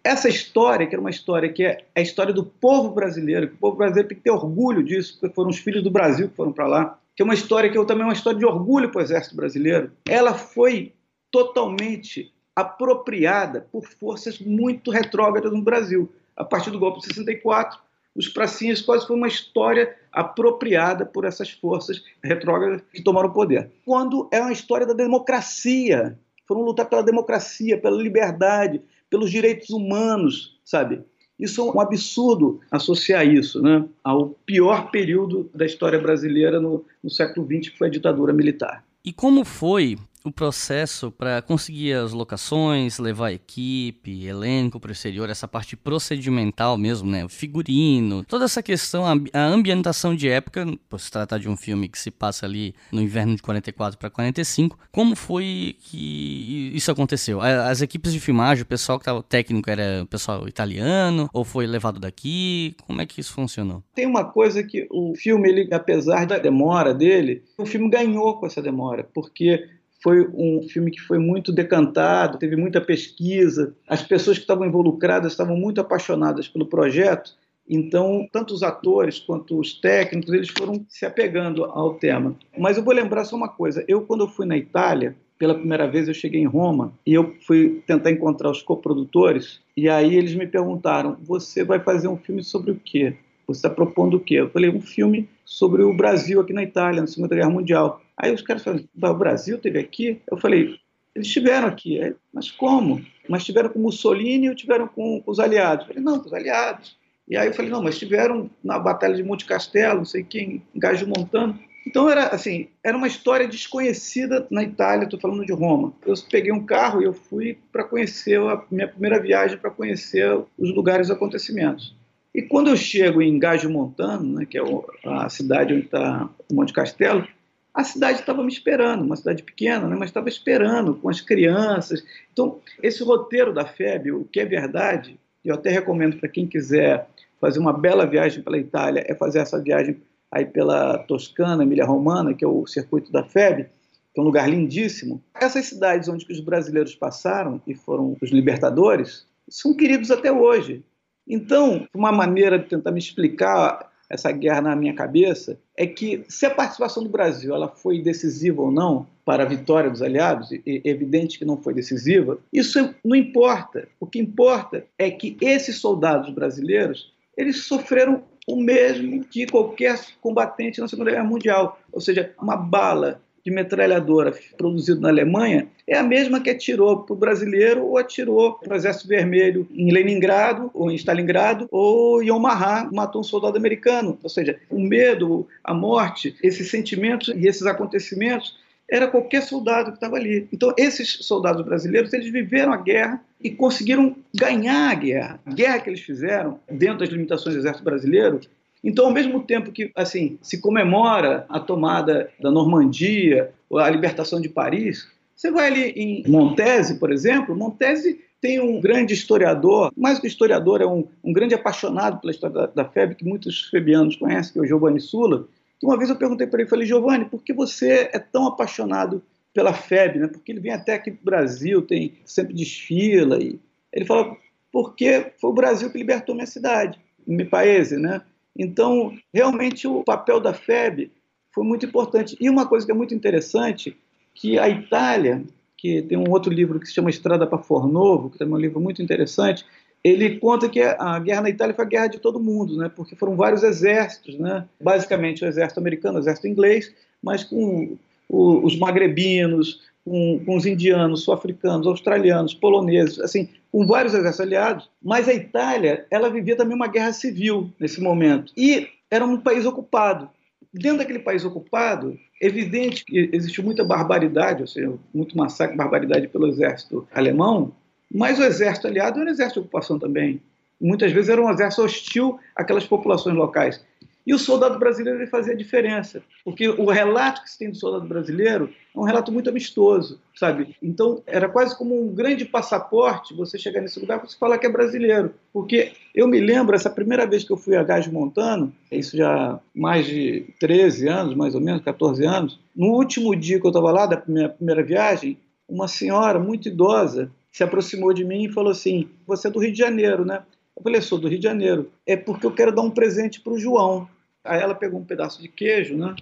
Essa história, que era uma história que é a história do povo brasileiro, que o povo brasileiro tem que ter orgulho disso, porque foram os filhos do Brasil que foram para lá, que é uma história que eu também é uma história de orgulho para o exército brasileiro. Ela foi totalmente apropriada por forças muito retrógradas no Brasil. A partir do golpe de 64, os pracinhas quase foi uma história apropriada por essas forças retrógradas que tomaram o poder. Quando é uma história da democracia, foram lutar pela democracia, pela liberdade, pelos direitos humanos, sabe? Isso é um absurdo associar isso né, ao pior período da história brasileira no, no século XX, que foi a ditadura militar. E como foi o processo para conseguir as locações, levar equipe, elenco para o exterior, essa parte procedimental mesmo, né? Figurino, toda essa questão, a ambientação de época, por se tratar de um filme que se passa ali no inverno de 44 para 45, como foi que isso aconteceu? As equipes de filmagem, o pessoal que estava técnico era o pessoal italiano ou foi levado daqui? Como é que isso funcionou? Tem uma coisa que o filme, ele, apesar da demora dele, o filme ganhou com essa demora, porque foi um filme que foi muito decantado, teve muita pesquisa, as pessoas que estavam involucradas estavam muito apaixonadas pelo projeto, então tanto os atores quanto os técnicos eles foram se apegando ao tema. Mas eu vou lembrar só uma coisa: eu quando eu fui na Itália pela primeira vez eu cheguei em Roma e eu fui tentar encontrar os coprodutores e aí eles me perguntaram: você vai fazer um filme sobre o quê? Você está propondo o quê? Eu falei: um filme sobre o Brasil aqui na Itália, na Segunda Guerra Mundial. Aí os caras falaram, o Brasil teve aqui? Eu falei, eles estiveram aqui. Mas como? Mas estiveram com Mussolini ou estiveram com, com, os aliados? Eu falei, não, com os aliados. E aí eu falei, não, mas estiveram na Batalha de Monte Castelo, não sei quem, em Gajo Montano. Então era assim, era uma história desconhecida na Itália, estou falando de Roma. Eu peguei um carro e eu fui para conhecer a minha primeira viagem para conhecer os lugares e acontecimentos. E quando eu chego em Gajo Montano, né, que é a cidade onde está o Monte Castelo, a cidade estava me esperando, uma cidade pequena, né, mas estava esperando com as crianças. Então, esse roteiro da FEB, o que é verdade, eu até recomendo para quem quiser fazer uma bela viagem pela Itália, é fazer essa viagem aí pela Toscana, Emília-Romana, que é o circuito da FEB, que é um lugar lindíssimo. Essas cidades onde os brasileiros passaram e foram os libertadores, são queridos até hoje. Então, uma maneira de tentar me explicar essa guerra na minha cabeça é que se a participação do Brasil ela foi decisiva ou não para a vitória dos aliados, e evidente que não foi decisiva, isso não importa. O que importa é que esses soldados brasileiros eles sofreram o mesmo que qualquer combatente na Segunda Guerra Mundial, ou seja, uma bala de metralhadora produzido na Alemanha é a mesma que atirou para o brasileiro ou atirou para o Exército Vermelho em Leningrado ou em Stalingrado ou em Omaha, matou um soldado americano. Ou seja, o medo, a morte, esses sentimentos e esses acontecimentos era qualquer soldado que estava ali. Então, esses soldados brasileiros, eles viveram a guerra e conseguiram ganhar a guerra. A guerra que eles fizeram, dentro das limitações do exército brasileiro, então, ao mesmo tempo que assim se comemora a tomada da Normandia, a libertação de Paris, você vai ali em Montese, por exemplo, Montese tem um grande historiador, mais que historiador, é um, um grande apaixonado pela história da, da FEB, que muitos febianos conhecem, que é o Giovanni Sula. Uma vez eu perguntei para ele, falei, Giovanni, por que você é tão apaixonado pela FEB? Né? Porque ele vem até aqui para o Brasil, tem sempre desfila. E... Ele falou, porque foi o Brasil que libertou minha cidade, meu país, né? Então, realmente, o papel da FEB foi muito importante. E uma coisa que é muito interessante, que a Itália, que tem um outro livro que se chama Estrada para Fornovo, que também é um livro muito interessante, ele conta que a guerra na Itália foi a guerra de todo mundo, né? porque foram vários exércitos, né? basicamente o exército americano, o exército inglês, mas com os magrebinos, com, com os indianos, sul-africanos, australianos, poloneses, assim, com vários exércitos aliados, mas a Itália, ela vivia também uma guerra civil nesse momento, e era um país ocupado. Dentro daquele país ocupado, evidente que existiu muita barbaridade, ou seja, muito massacre, barbaridade pelo exército alemão, mas o exército aliado era um exército de ocupação também. Muitas vezes era um exército hostil àquelas populações locais. E o soldado brasileiro ele fazia a diferença, porque o relato que se tem do soldado brasileiro é um relato muito amistoso, sabe? Então era quase como um grande passaporte você chegar nesse lugar e você falar que é brasileiro, porque eu me lembro essa primeira vez que eu fui a Gás Montano, isso já mais de 13 anos, mais ou menos, 14 anos. No último dia que eu estava lá da minha primeira viagem, uma senhora muito idosa se aproximou de mim e falou assim: "Você é do Rio de Janeiro, né?" Eu falei, sou do Rio de Janeiro. É porque eu quero dar um presente para o João. Aí ela pegou um pedaço de queijo, né?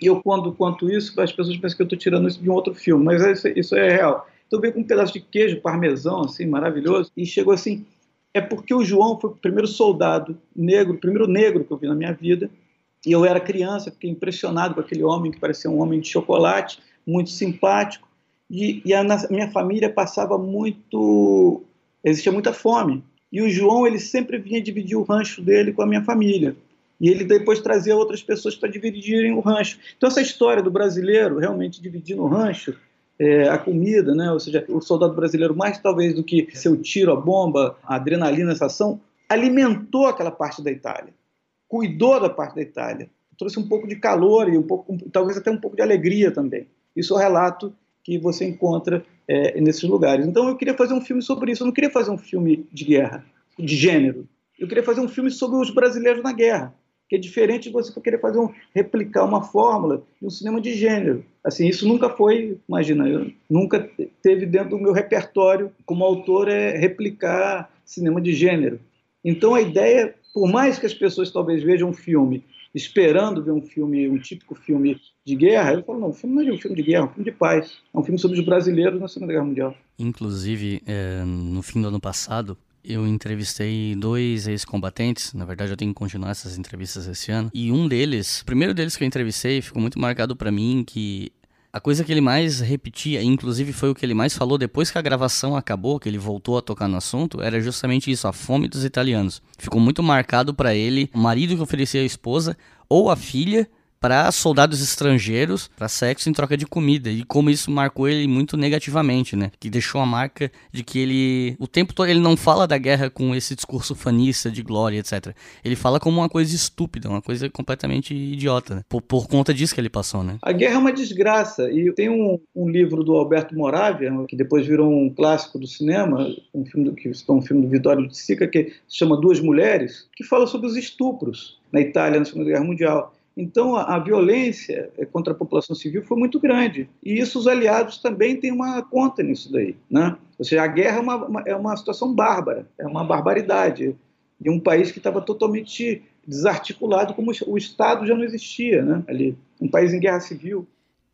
E eu, quando conto isso, as pessoas pensam que eu estou tirando isso de um outro filme, mas isso, isso é real. Então veio com um pedaço de queijo parmesão, assim, maravilhoso, e chegou assim, é porque o João foi o primeiro soldado negro, o primeiro negro que eu vi na minha vida, e eu era criança, fiquei impressionado com aquele homem que parecia um homem de chocolate, muito simpático, e, e a minha família passava muito, existia muita fome, e o João, ele sempre vinha dividir o rancho dele com a minha família. E ele depois trazia outras pessoas para dividirem o rancho. Então, essa história do brasileiro realmente dividindo o rancho, é, a comida, né? ou seja, o soldado brasileiro, mais talvez do que seu tiro, a bomba, a adrenalina, essa ação, alimentou aquela parte da Itália, cuidou da parte da Itália, trouxe um pouco de calor e um pouco, talvez até um pouco de alegria também. Isso é o relato que você encontra é, nesses lugares. Então eu queria fazer um filme sobre isso. Eu não queria fazer um filme de guerra, de gênero. Eu queria fazer um filme sobre os brasileiros na guerra, que é diferente de você querer fazer um replicar uma fórmula de um cinema de gênero. Assim, isso nunca foi, imagina, eu, nunca teve dentro do meu repertório como autor é replicar cinema de gênero. Então a ideia, por mais que as pessoas talvez vejam um filme esperando ver um filme, um típico filme de guerra, eu falo, não, o filme não é um filme de guerra, é um filme de paz. É um filme sobre os brasileiros na Segunda Guerra Mundial. Inclusive, é, no fim do ano passado, eu entrevistei dois ex-combatentes, na verdade eu tenho que continuar essas entrevistas esse ano, e um deles, o primeiro deles que eu entrevistei, ficou muito marcado para mim que a coisa que ele mais repetia, inclusive foi o que ele mais falou depois que a gravação acabou, que ele voltou a tocar no assunto, era justamente isso, a fome dos italianos. Ficou muito marcado para ele o marido que oferecia a esposa ou a filha para soldados estrangeiros, para sexo em troca de comida. E como isso marcou ele muito negativamente, né? Que deixou a marca de que ele, o tempo todo, ele não fala da guerra com esse discurso fanista de glória, etc. Ele fala como uma coisa estúpida, uma coisa completamente idiota, né? por, por, conta disso que ele passou, né? A guerra é uma desgraça. E tem um, um livro do Alberto Moravia, que depois virou um clássico do cinema, um filme do, que um filme do Vitório de Sica, que se chama Duas Mulheres, que fala sobre os estupros na Itália na Segunda Guerra Mundial. Então, a, a, violência eh, contra a população civil foi muito grande. E isso os aliados também têm uma conta nisso daí. Né? Ou seja, a guerra é uma, uma, é uma situação bárbara, é uma barbaridade. De um país que estava totalmente desarticulado, como o Estado já não existia né? ali. Um país em guerra civil.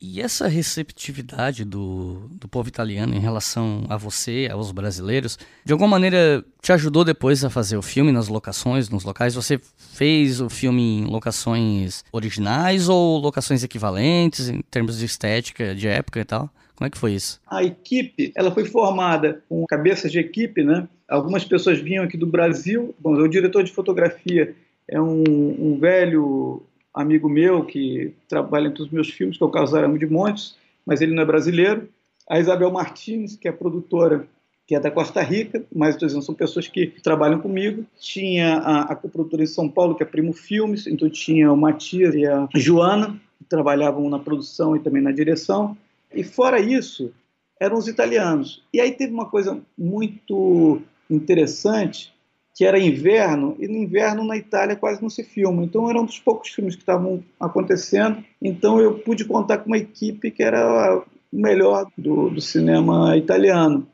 E essa receptividade do, do povo italiano em relação a você, aos brasileiros, de alguma maneira te ajudou depois a fazer o filme nas locações, nos locais? Você fez o filme em locações originais ou locações equivalentes em termos de estética, de época e tal? Como é que foi isso? A equipe, ela foi formada com cabeças de equipe, né? Algumas pessoas vinham aqui do Brasil. Bom, o diretor de fotografia é um, um velho amigo meu que trabalha entre os meus filmes, que é o Carlos Aramo de Montes, mas ele não é brasileiro. A Isabel Martins, que é produtora, que é da Costa Rica, mas dizendo, são pessoas que trabalham comigo. Tinha a, a coprodutora em São Paulo, que é Primo Filmes, então tinha o Matias e a Joana, que trabalhavam na produção e também na direção. E fora isso, eram os italianos. E aí teve uma coisa muito interessante, que era inverno, e no inverno na Itália quase não se filma. Então era um dos poucos filmes que estavam acontecendo. Então eu pude contar com uma equipe que era o melhor do, do cinema italiano.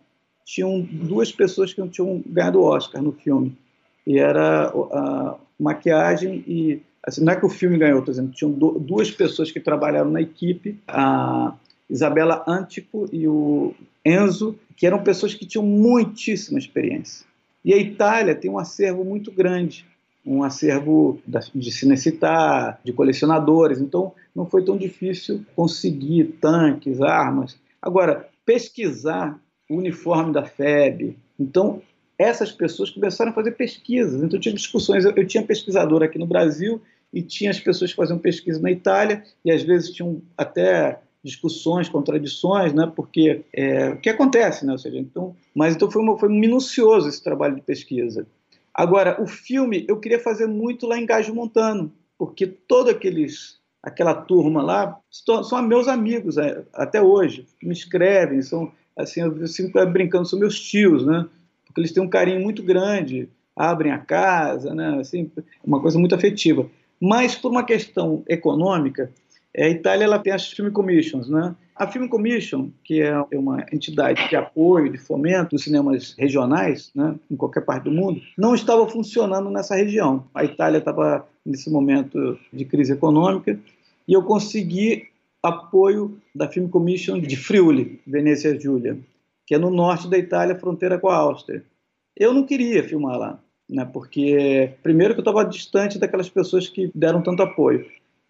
Tinham duas pessoas que não tinham ganhado o Oscar no filme. E era a maquiagem e assim, não é que o filme ganhou, por exemplo, tinham duas pessoas que trabalharam na equipe, a Isabela Antico e o Enzo, que eram pessoas que tinham muitíssima experiência. E a Itália tem um acervo muito grande, um acervo de cinecitar, de colecionadores, então não foi tão difícil conseguir tanques, armas. Agora, pesquisar o uniforme da FEB, então essas pessoas começaram a fazer pesquisas, então tinha discussões, eu, eu tinha pesquisador aqui no Brasil e tinha as pessoas que faziam pesquisa na Itália, e às vezes tinham até discussões, contradições, né? Porque é, o que acontece, né? Ou seja, então, mas então foi, uma, foi minucioso esse trabalho de pesquisa. Agora, o filme eu queria fazer muito lá em Gajo Montano, porque todos aqueles aquela turma lá são meus amigos é, até hoje, me escrevem, são assim, eu sinto brincando, são meus tios, né? Porque eles têm um carinho muito grande, abrem a casa, né? Assim, uma coisa muito afetiva. Mas por uma questão econômica, é, a Itália ela tem as Film Commissions, né? A Film Commission, que é uma entidade de apoio, de fomento dos cinemas regionais, né, em qualquer parte do mundo, não estava funcionando nessa região. A Itália estava nesse momento de crise econômica e eu consegui apoio da Film Commission de Friuli, Venezia Giulia, que é no norte da Itália, fronteira com a Áustria. Eu não queria filmar lá, né, porque primeiro que eu estava distante daquelas pessoas que deram tanto apoio.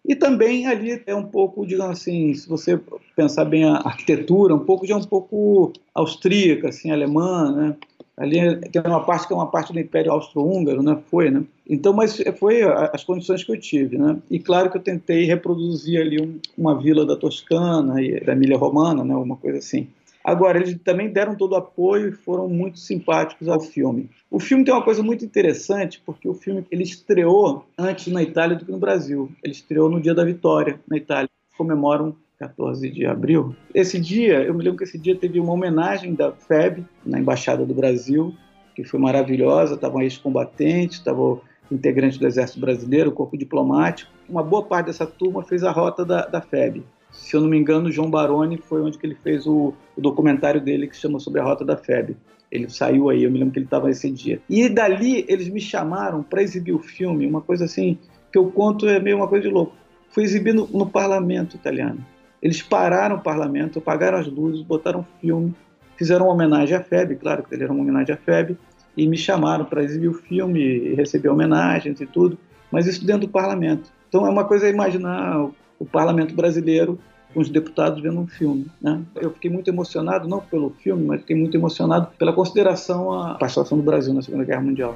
E também ali é um pouco, digamos assim, se você pensar bem a arquitetura, um pouco já é um pouco austríaca, assim, alemã, né? Ali tem uma parte que é uma parte do Império Austro-Húngaro, né? Foi, né? Então, mas foi as condições que eu tive, né? E claro que eu tentei reproduzir ali um, uma vila da Toscana e da Emília Romana, né? Uma coisa assim. Agora, eles também deram todo o apoio e foram muito simpáticos ao filme. O filme tem uma coisa muito interessante, porque o filme ele estreou antes na Itália do que no Brasil. Ele estreou no dia da vitória na Itália. Comemoram 14 de abril. Esse dia, eu me lembro que esse dia teve uma homenagem da FEB na Embaixada do Brasil, que foi maravilhosa. Estavam ex-combatentes, estavam integrantes do Exército Brasileiro, o corpo diplomático. Uma boa parte dessa turma fez a rota da, da FEB se eu não me engano, João Baroni foi onde que ele fez o, o documentário dele que se chama Sobre a Rota da Febre. Ele saiu aí, eu me lembro que ele estava esse dia. E dali eles me chamaram para exibir o filme, uma coisa assim, que eu conto é meio uma coisa de louco. Foi exibido no, parlamento italiano. Eles pararam o parlamento, apagaram as luzes, botaram filme, fizeram uma homenagem à FEB, claro que era uma homenagem à FEB, e me chamaram para exibir o filme e receber homenagens e tudo, mas isso dentro do parlamento. Então é uma coisa imaginar o parlamento brasileiro com os deputados vendo um filme. Né? Eu fiquei muito emocionado, não pelo filme, mas fiquei muito emocionado pela consideração à participação do Brasil na Segunda Guerra Mundial.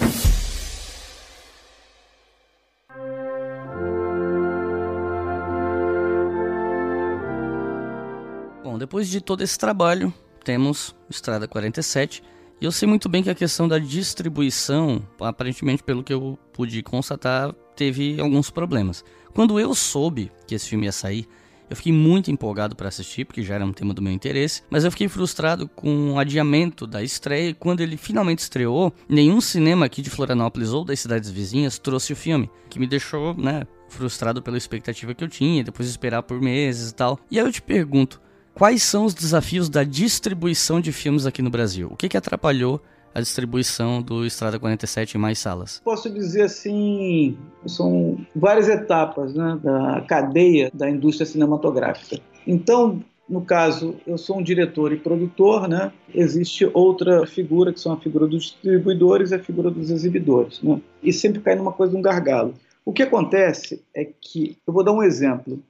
Depois de todo esse trabalho, temos Estrada 47. E eu sei muito bem que a questão da distribuição, aparentemente pelo que eu pude constatar, teve alguns problemas. Quando eu soube que esse filme ia sair, eu fiquei muito empolgado para assistir, porque já era um tema do meu interesse, mas eu fiquei frustrado com o adiamento da estreia e quando ele finalmente estreou, nenhum cinema aqui de Florianópolis ou das cidades vizinhas trouxe o filme, que me deixou, né, frustrado pela expectativa que eu tinha, depois de esperar por meses e tal. E aí eu te pergunto, Quais são os desafios da distribuição de filmes aqui no Brasil? O que, que atrapalhou a distribuição do Estrada 47 em mais salas? Posso dizer assim, são várias etapas né, da cadeia da indústria cinematográfica. Então, no caso, eu sou um diretor e produtor, né? Existe outra figura, que são a figura dos distribuidores e a figura dos exibidores, né? E sempre cai numa coisa, um gargalo. O que acontece é que, eu vou dar um exemplo.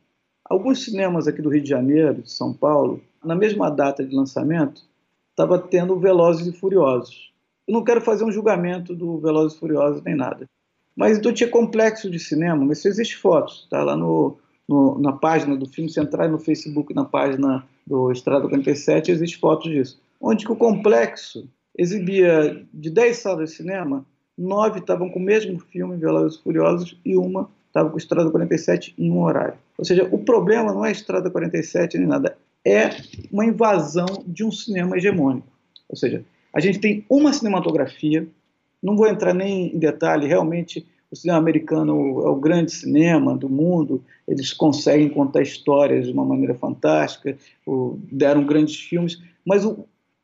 Alguns cinemas aqui do Rio de Janeiro, de São Paulo, na mesma data de lançamento, estava tendo Velozes e Furiosos. Eu não quero fazer um julgamento do Velozes e Furiosos nem nada. Mas então tinha complexo de cinema, mas existe fotos, tá lá no, no, na página do filme Central, no Facebook, na página do Estrada 47, existe fotos disso. Onde que o complexo exibia de 10 salas de cinema, nove estavam com o mesmo filme, Velozes e Furiosos, e uma estava com Estrada 47 em um horário. Ou seja, o problema não é Estrada 47 nem nada, é uma invasão de um cinema hegemônico. Ou seja, a gente tem uma cinematografia, não vou entrar nem em detalhe, realmente o cinema americano é o grande cinema do mundo, eles conseguem contar histórias de uma maneira fantástica, deram grandes filmes, mas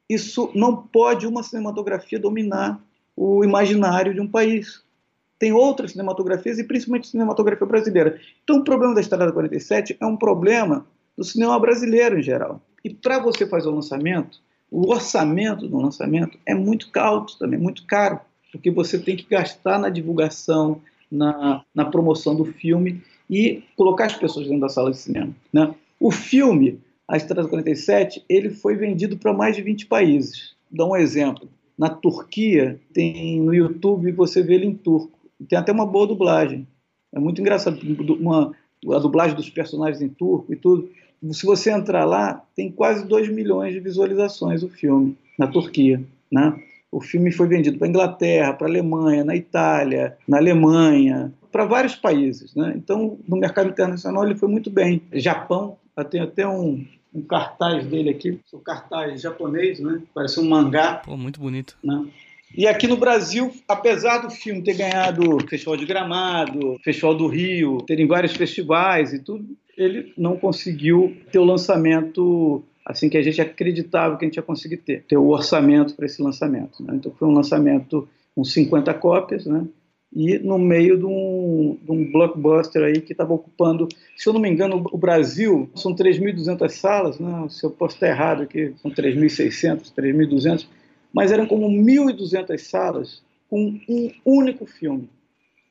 isso não pode uma cinematografia dominar o imaginário de um país tem outras cinematografias e principalmente cinematografia brasileira. Então, o problema da Estrada 47 é um problema do cinema brasileiro em geral. E para você fazer o lançamento, o orçamento do lançamento é muito alto também, muito caro, porque você tem que gastar na divulgação, na, na promoção do filme, e colocar as pessoas dentro da sala de cinema. Né? O filme, A Estrada 47, ele foi vendido para mais de 20 países. Dar um exemplo. Na Turquia, tem no YouTube você vê ele em turco. Tem até uma boa dublagem. É muito engraçado. Uma, a dublagem dos personagens em turco e tudo. Se você entrar lá, tem quase 2 milhões de visualizações o filme, na Turquia. Né? O filme foi vendido para a Inglaterra, para a Alemanha, na Itália, na Alemanha, para vários países. Né? Então, no mercado internacional, ele foi muito bem. Japão, tem até um, um cartaz dele aqui, o cartaz japonês, né? parece um mangá. Pô, muito bonito. Né? E aqui no Brasil, apesar do filme ter ganhado Festival de Gramado, Festival do Rio, terem vários festivais e tudo, ele não conseguiu ter o lançamento assim que a gente acreditava que a gente ia conseguir ter, ter o orçamento para esse lançamento. Né? Então foi um lançamento com 50 cópias, né? e no meio de um, de um blockbuster aí que estava ocupando, se eu não me engano, o Brasil são 3.200 salas, né? se eu posso estar errado aqui, são 3.600, 3.200, mas eram como 1.200 salas com um único filme.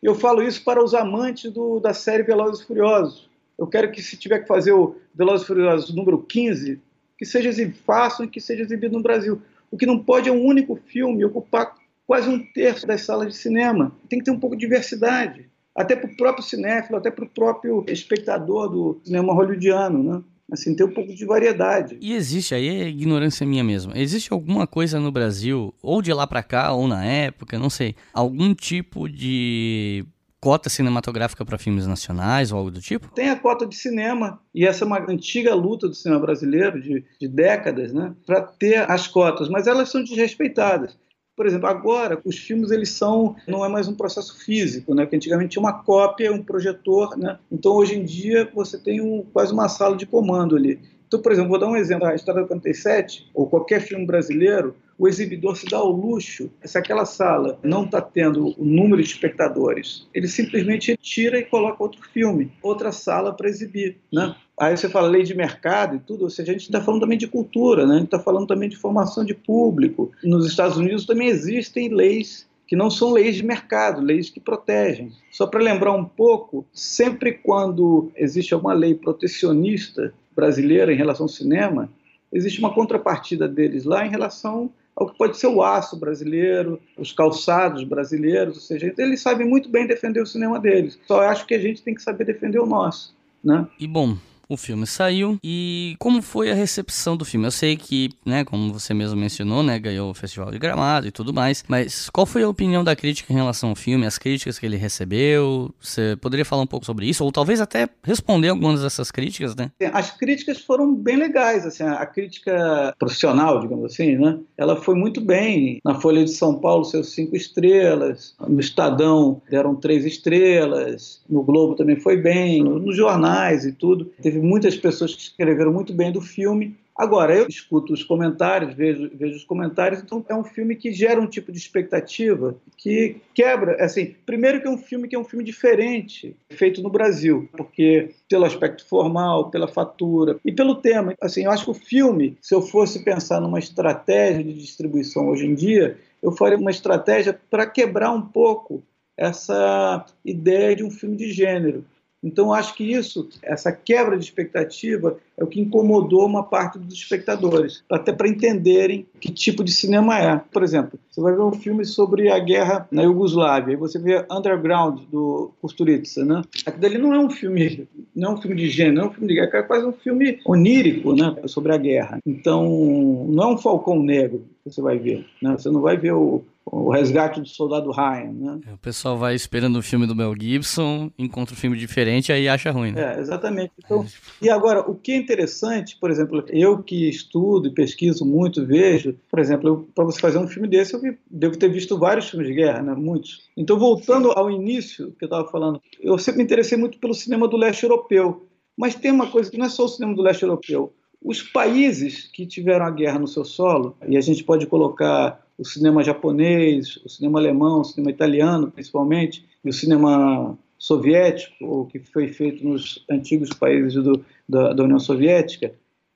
Eu falo isso para os amantes do, da série Velozes e Furiosos. Eu quero que se tiver que fazer o Velozes e Furiosos número 15, que seja façam e que seja exibido no Brasil. O que não pode é um único filme ocupar quase um terço das salas de cinema. Tem que ter um pouco de diversidade, até para o próprio cinéfilo, até para o próprio espectador do cinema hollywoodiano, né? Assim, ter um pouco de variedade. E existe, aí é ignorância minha mesmo, existe alguma coisa no Brasil, ou de lá para cá, ou na época, não sei, algum tipo de cota cinematográfica para filmes nacionais ou algo do tipo? Tem a cota de cinema, e essa é uma antiga luta do cinema brasileiro, de, de décadas, né, para ter as cotas, mas elas são desrespeitadas. Por exemplo, agora os filmes eles são não é mais um processo físico, né? Que antigamente tinha uma cópia, um projetor, né? Então hoje em dia você tem um, quase uma sala de comando ali. Então, por exemplo, vou dar um exemplo. A História do 47, ou qualquer filme brasileiro, o exibidor se dá ao luxo, se aquela sala não está tendo o número de espectadores, ele simplesmente tira e coloca outro filme, outra sala para exibir. Né? Aí você fala lei de mercado e tudo, ou seja, a gente está falando também de cultura, né? a gente está falando também de formação de público. Nos Estados Unidos também existem leis que não são leis de mercado, leis que protegem. Só para lembrar um pouco, sempre quando existe alguma lei protecionista, brasileira em relação ao cinema, existe uma contrapartida deles lá em relação ao que pode ser o aço brasileiro, os calçados brasileiros, ou seja, eles sabem muito bem defender o cinema deles. Só acho que a gente tem que saber defender o nosso, né? E bom, o filme saiu e como foi a recepção do filme? Eu sei que, né, como você mesmo mencionou, né, ganhou o Festival de Gramado e tudo mais, mas qual foi a opinião da crítica em relação ao filme, as críticas que ele recebeu? Você poderia falar um pouco sobre isso ou talvez até responder algumas dessas críticas, né? As críticas foram bem legais, assim, a crítica profissional, digamos assim, né? Ela foi muito bem. Na Folha de São Paulo, seus cinco estrelas, no Estadão deram três estrelas, no Globo também foi bem, nos jornais e tudo. Teve teve muitas pessoas que escreveram muito bem do filme. Agora, eu escuto os comentários, vejo, vejo os comentários, então é um filme que gera um tipo de expectativa que quebra. Assim, primeiro que é um filme que é um filme diferente, feito no Brasil, porque pelo aspecto formal, pela fatura e pelo tema. Assim, eu acho que o filme, se eu fosse pensar numa estratégia de distribuição hoje em dia, eu faria uma estratégia para quebrar um pouco essa ideia de um filme de gênero. Então, acho que isso, essa quebra de expectativa, é o que incomodou uma parte dos espectadores, até para entenderem que tipo de cinema é. Por exemplo, você vai ver um filme sobre a guerra na Iugoslávia, e você vê Underground, do Kusturica, né? Aquilo dali não é um filme, não é um filme de gênero, não é um filme de guerra, é quase um filme onírico, né? Sobre a guerra. Então, não é um Falcão Negro que você vai ver, né? Você não vai ver o, o resgate do soldado Ryan, né? É, o pessoal vai esperando o filme do Mel Gibson, encontra um filme diferente aí acha ruim, né? É, exatamente. Então, é. E agora, o que é interessante, por exemplo, eu que estudo e pesquiso muito, vejo, por exemplo, para você fazer um filme desse, eu vi, devo ter visto vários filmes de guerra, né? Muitos. Então, voltando ao início que eu estava falando, eu sempre me interessei muito pelo cinema do leste europeu. Mas tem uma coisa que não é só o cinema do leste europeu. Os países que tiveram a guerra no seu solo, e a gente pode colocar o cinema japonês, o cinema alemão, o cinema italiano, principalmente, e o cinema soviético, o que foi feito nos antigos países do, da, da, União Soviética,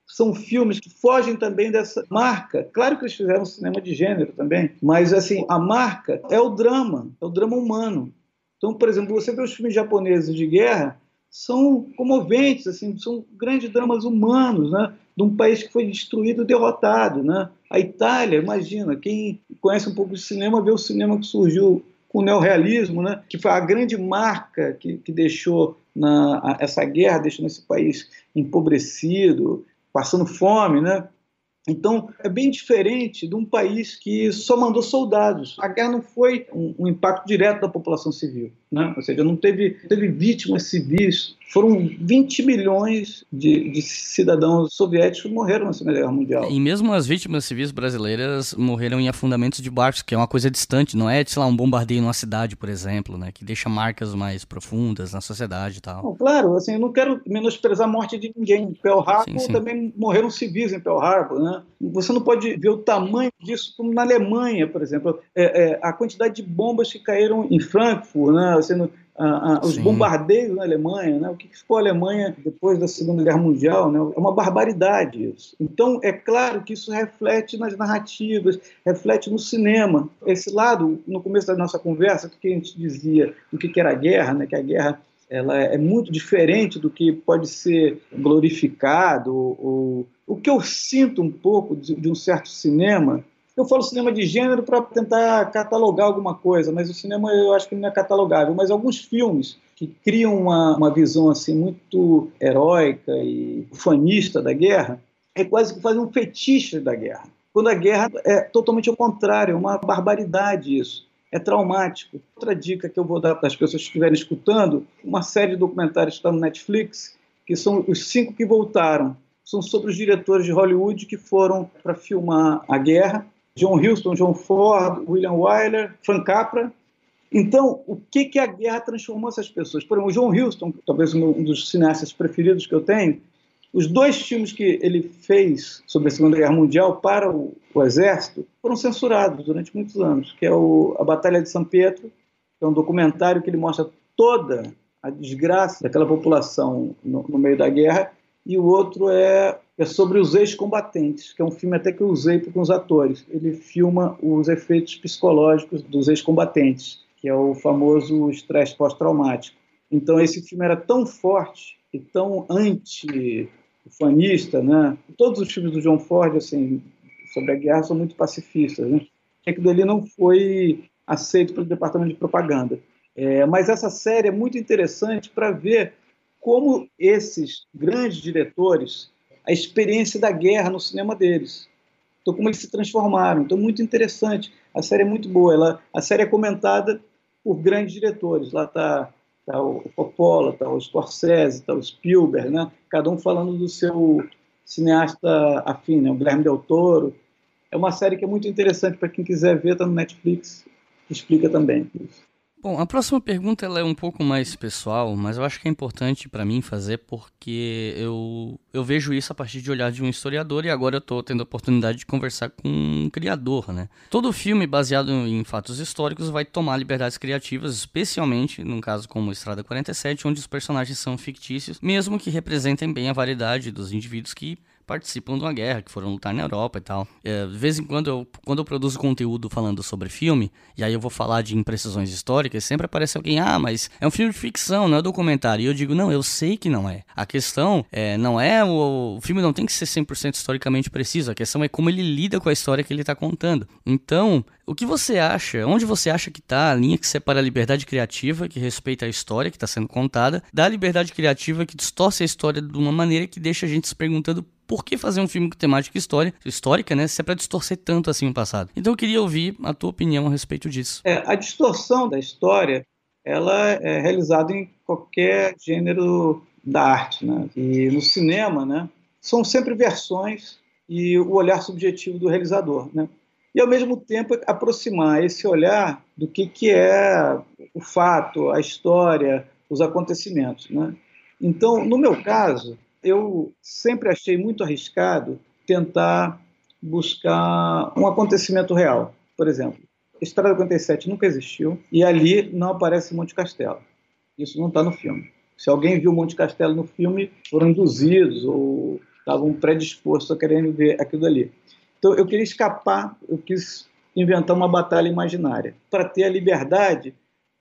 são filmes que fogem também dessa marca. Claro que eles fizeram cinema de gênero também, mas assim a marca é o drama, é o drama humano. Então, por exemplo, você vê os filmes japoneses de guerra, são comoventes, assim, são grandes dramas humanos, né? De um país que foi destruído, derrotado, né? A Itália, imagina, quem conhece um pouco de cinema vê o cinema que surgiu com o neorrealismo, né? Que foi a grande marca que, que deixou na, essa guerra, deixou esse país empobrecido, passando fome, né? Então, é bem diferente de um país que só mandou soldados. A guerra não foi um, um impacto direto da população civil, né? ou seja, não teve, teve vítimas civis foram 20 milhões de, de, cidadãos soviéticos que morreram na Segunda Guerra Mundial. E mesmo as vítimas civis brasileiras morreram em afundamentos de barcos, que é uma coisa distante, não é, sei lá, um bombardeio numa cidade, por exemplo, né, que deixa marcas mais profundas na sociedade e tal. claro, assim, eu não quero menosprezar a morte de ninguém. Em Pearl Harbor sim, sim. também morreram civis em Pearl Harbor, né? Você não pode ver o tamanho disso como na Alemanha, por exemplo. É, é, a quantidade de bombas que caíram em Frankfurt, né? Você não, os Sim. bombardeios na Alemanha, né? o que ficou a Alemanha depois da Segunda Guerra Mundial, né? é uma barbaridade isso. Então, é claro que isso reflete nas narrativas, reflete no cinema. Esse lado, no começo da nossa conversa, que a gente dizia do que era a guerra, né? que a guerra ela é muito diferente do que pode ser glorificado, ou, o que eu sinto um pouco de, de um certo cinema eu falo cinema de gênero para tentar catalogar alguma coisa, mas o cinema eu acho que não é catalogável. Mas alguns filmes que criam uma, uma visão assim muito heróica e fanista da guerra, é quase que fazem um fetiche da guerra. Quando a guerra é totalmente ao contrário, é uma barbaridade isso. É traumático. Outra dica que eu vou dar para as pessoas que estiverem escutando, uma série de documentários que está no Netflix, que são os cinco que voltaram. São sobre os diretores de Hollywood que foram para filmar a guerra John Huston, John Ford, William Wyler, Frank Capra. Então, o que, que a guerra transformou essas pessoas? Por exemplo, o John Huston, talvez um dos cineastas preferidos que eu tenho, os dois filmes que ele fez sobre a Segunda Guerra Mundial para o, o Exército foram censurados durante muitos anos, que é o, a Batalha de São Pedro, que é um documentário que ele mostra toda a desgraça daquela população no, no meio da guerra, e o outro é é sobre os ex-combatentes, que é um filme até que eu usei com os atores. Ele filma os efeitos psicológicos dos ex-combatentes, que é o famoso estresse pós-traumático. Então esse filme era tão forte e tão anti-fanista, né? Todos os filmes do John Ford, assim, sobre a guerra são muito pacifistas, né? Aquilo dali não foi aceito pelo departamento de propaganda. É, mas essa série é muito interessante para ver como esses grandes diretores a experiência da guerra no cinema deles. Então, como eles se transformaram. Então, muito interessante. A série é muito boa. Ela, a série é comentada por grandes diretores. Lá está tá o Coppola, está o Scorsese, está o Spielberg, né? cada um falando do seu cineasta afim, né? o Guilherme Del Toro. É uma série que é muito interessante para quem quiser ver, está no Netflix, explica também. Bom, a próxima pergunta ela é um pouco mais pessoal, mas eu acho que é importante para mim fazer porque eu, eu vejo isso a partir de olhar de um historiador e agora eu tô tendo a oportunidade de conversar com um criador, né? Todo filme baseado em fatos históricos vai tomar liberdades criativas, especialmente num caso como Estrada 47, onde os personagens são fictícios, mesmo que representem bem a variedade dos indivíduos que participam de uma guerra, que foram lutar na Europa e tal. É, de vez em quando, eu, quando eu produzo conteúdo falando sobre filme, e aí eu vou falar de imprecisões históricas, sempre aparece alguém, ah, mas é um filme de ficção, não é documentário. E eu digo, não, eu sei que não é. A questão é, não é o, o filme não tem que ser 100% historicamente preciso, a questão é como ele lida com a história que ele está contando. Então, o que você acha? Onde você acha que está a linha que separa a liberdade criativa, que respeita a história que está sendo contada, da liberdade criativa que distorce a história de uma maneira que deixa a gente se perguntando por que fazer um filme com temática história, histórica, né? Se é para distorcer tanto assim o passado. Então eu queria ouvir a tua opinião a respeito disso. É, a distorção da história, ela é realizada em qualquer gênero da arte, né? E no cinema, né? São sempre versões e o olhar subjetivo do realizador, né? e, ao mesmo tempo, aproximar esse olhar do que, que é o fato, a história, os acontecimentos. Né? Então, no meu caso, eu sempre achei muito arriscado tentar buscar um acontecimento real. Por exemplo, Estrada 57 nunca existiu e ali não aparece Monte Castelo. Isso não está no filme. Se alguém viu Monte Castelo no filme, foram induzidos ou estavam predispostos a querendo ver aquilo ali. Então eu queria escapar, eu quis inventar uma batalha imaginária para ter a liberdade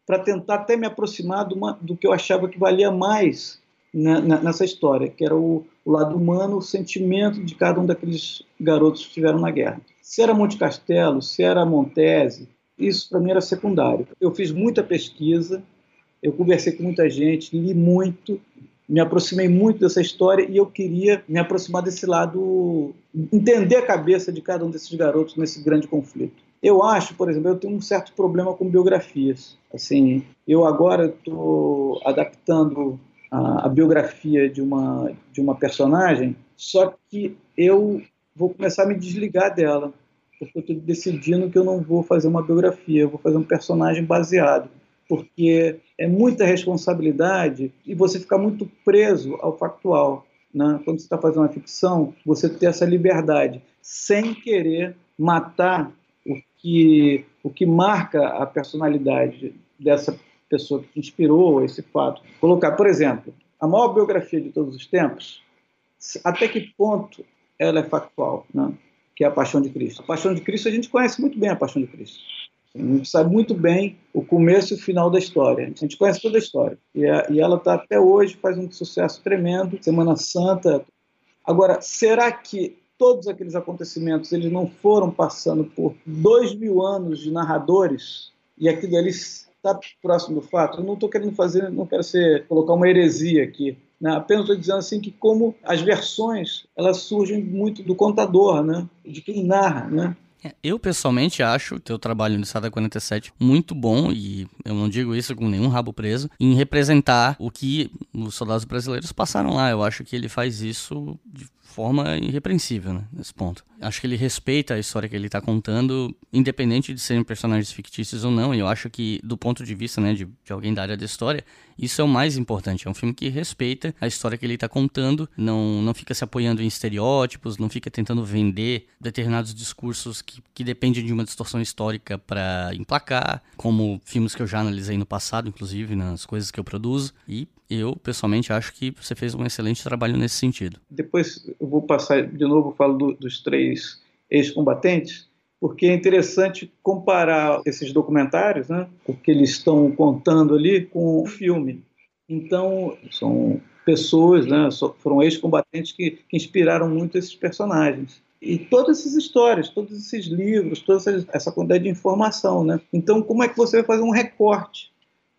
para tentar até me aproximar uma, do que eu achava que valia mais nessa história, que era o, o, lado humano, o sentimento de cada um daqueles garotos que estiveram na guerra. Se era Monte Castelo, se era Montese, isso para mim era secundário. Eu fiz muita pesquisa, eu conversei com muita gente, li muito, me aproximei muito dessa história e eu queria me aproximar desse lado, entender a cabeça de cada um desses garotos nesse grande conflito. Eu acho, por exemplo, eu tenho um certo problema com biografias. Assim, eu agora estou adaptando a, a, biografia de uma de uma personagem, só que eu vou começar a me desligar dela, porque eu estou decidindo que eu não vou fazer uma biografia, eu vou fazer um personagem baseado, porque é muita responsabilidade e você fica muito preso ao factual. Né? Quando você está fazendo uma ficção, você ter essa liberdade, sem querer matar o que, o que marca a personalidade dessa pessoa que inspirou esse fato. Colocar, por exemplo, a maior biografia de todos os tempos, até que ponto ela é factual, né? que é a Paixão de Cristo. A Paixão de Cristo, a gente conhece muito bem a Paixão de Cristo. A gente sabe muito bem o começo e o final da história. A gente conhece toda a história. E, a, e ela está até hoje, faz um sucesso tremendo. Semana Santa. Agora, será que todos aqueles acontecimentos eles não foram passando por dois mil anos de narradores e aquilo ali está próximo do fato? Eu não estou querendo fazer, não quero ser colocar uma heresia aqui. Né? Apenas estou dizendo assim que como as versões elas surgem muito do contador, né? de quem narra, né? É, eu pessoalmente acho o teu trabalho no Estado 47 muito bom, e eu não digo isso com nenhum rabo preso, em representar o que os soldados brasileiros passaram lá. Eu acho que ele faz isso de forma irrepreensível, né, nesse ponto. Acho que ele respeita a história que ele está contando, independente de serem personagens fictícios ou não, e eu acho que, do ponto de vista né, de, de alguém da área da história, isso é o mais importante. É um filme que respeita a história que ele está contando, não, não fica se apoiando em estereótipos, não fica tentando vender determinados discursos que, que dependem de uma distorção histórica para emplacar, como filmes que eu já analisei no passado, inclusive, nas coisas que eu produzo, e eu, pessoalmente, acho que você fez um excelente trabalho nesse sentido. Depois eu vou passar de novo, falo do, dos três ex-combatentes, porque é interessante comparar esses documentários, né, o que eles estão contando ali, com o filme. Então, são pessoas, né, foram ex-combatentes que, que inspiraram muito esses personagens e todas essas histórias, todos esses livros, toda essa quantidade de informação, né? Então, como é que você vai fazer um recorte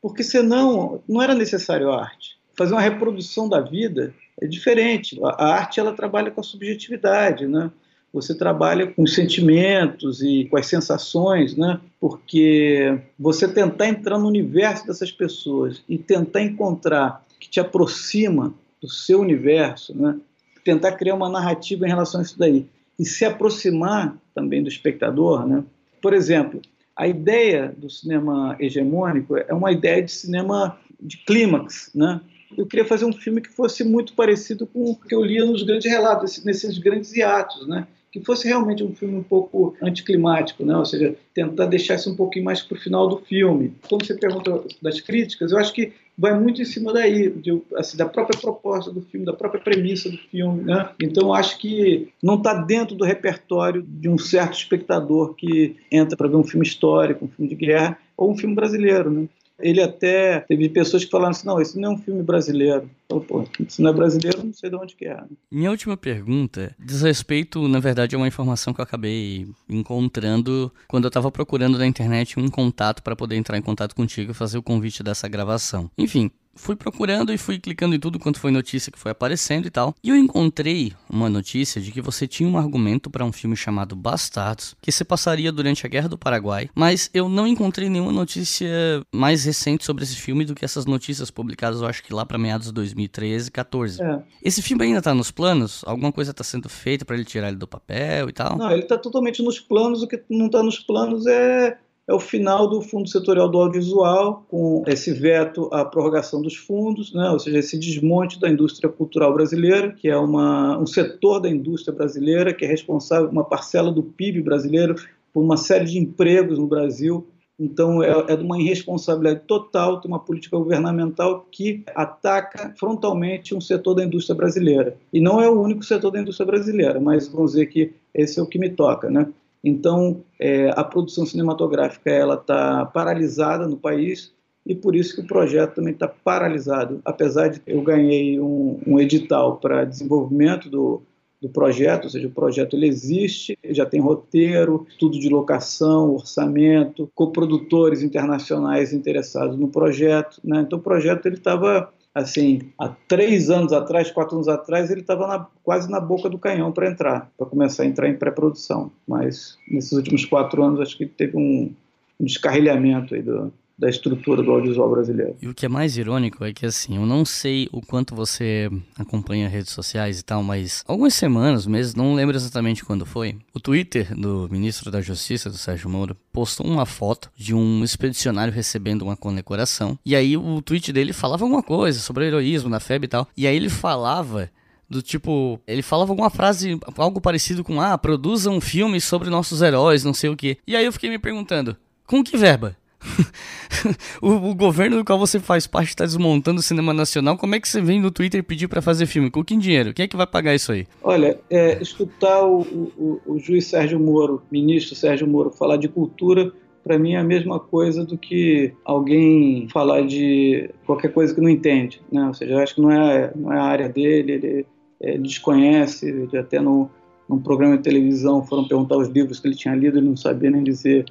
porque senão não era necessário a arte. Fazer uma reprodução da vida é diferente. A arte ela trabalha com a subjetividade, né? Você trabalha com os sentimentos e com as sensações, né? Porque você tentar entrar no universo dessas pessoas e tentar encontrar que te aproxima do seu universo, né? Tentar criar uma narrativa em relação a isso daí e se aproximar também do espectador, né? Por exemplo, a ideia do cinema hegemônico é uma ideia de cinema de clímax, né? Eu queria fazer um filme que fosse muito parecido com o que eu lia nos grandes relatos, nesses grandes hiatos, né? Que fosse realmente um filme um pouco anticlimático, né? Ou seja, tentar deixar isso um pouquinho mais para o final do filme. Quando você pergunta das críticas, eu acho que vai muito em cima daí, de, assim, da própria proposta do filme, da própria premissa do filme. Né? Então, acho que não está dentro do repertório de um certo espectador que entra para ver um filme histórico, um filme de guerra, ou um filme brasileiro. Né? Ele até teve pessoas que falaram assim: não, esse não é um filme brasileiro. Então, pô, se não é brasileiro, não sei de onde que é. Minha última pergunta diz respeito, na verdade, a uma informação que eu acabei encontrando quando eu estava procurando na internet um contato para poder entrar em contato contigo e fazer o convite dessa gravação. Enfim, fui procurando e fui clicando em tudo quanto foi notícia que foi aparecendo e tal. E eu encontrei uma notícia de que você tinha um argumento para um filme chamado Bastardos, que se passaria durante a Guerra do Paraguai, mas eu não encontrei nenhuma notícia mais recente sobre esse filme do que essas notícias publicadas, eu acho que lá para meados de 2013, 14. É. Esse filme ainda tá nos planos? Alguma coisa tá sendo feita para ele tirar ele do papel e tal? Não, ele tá totalmente nos planos, o que não tá nos planos é é o final do Fundo Setorial do Audiovisual, com esse veto à prorrogação dos fundos, né, ou seja, esse desmonte da indústria cultural brasileira, que é uma, um setor da indústria brasileira que é responsável, uma parcela do PIB brasileiro, por uma série de empregos no Brasil. Então, é, é de uma irresponsabilidade total ter uma política governamental que ataca frontalmente um setor da indústria brasileira. E não é o único setor da indústria brasileira, mas vamos dizer que esse é o que me toca, né? Então, é, a produção cinematográfica ela está paralisada no país e por isso que o projeto também está paralisado. Apesar de eu ganhei um, um edital para desenvolvimento do, do projeto, ou seja, o projeto ele existe, já tem roteiro, tudo de locação, orçamento, coprodutores internacionais interessados no projeto, né? Então o projeto ele estava assim, há três anos atrás, quatro anos atrás, ele estava quase na boca do canhão para entrar, para começar a entrar em pré-produção. Mas nesses últimos quatro anos, acho que teve um, um descarrilhamento aí do, da estrutura do audiovisual brasileiro. E o que é mais irônico é que, assim, eu não sei o quanto você acompanha redes sociais e tal, mas algumas semanas, meses, não lembro exatamente quando foi, o Twitter do ministro da Justiça, do Sérgio Moro, postou uma foto de um expedicionário recebendo uma condecoração. E aí o tweet dele falava alguma coisa sobre heroísmo na FEB e tal. E aí ele falava do tipo, ele falava alguma frase, algo parecido com, ah, produza um filme sobre nossos heróis, não sei o que. E aí eu fiquei me perguntando, com que verba? o, o, governo do qual você faz parte está desmontando o cinema nacional. Como é que você vem no Twitter pedir para fazer filme? Com que dinheiro? Quem é que vai pagar isso aí? Olha, é, escutar o, o, o, juiz Sérgio Moro, ministro Sérgio Moro, falar de cultura, para mim é a mesma coisa do que alguém falar de qualquer coisa que não entende. Né? Ou seja, eu acho que não é, não é a área dele, ele, ele desconhece, ele até no, num programa de televisão foram perguntar os livros que ele tinha lido, ele não sabia nem dizer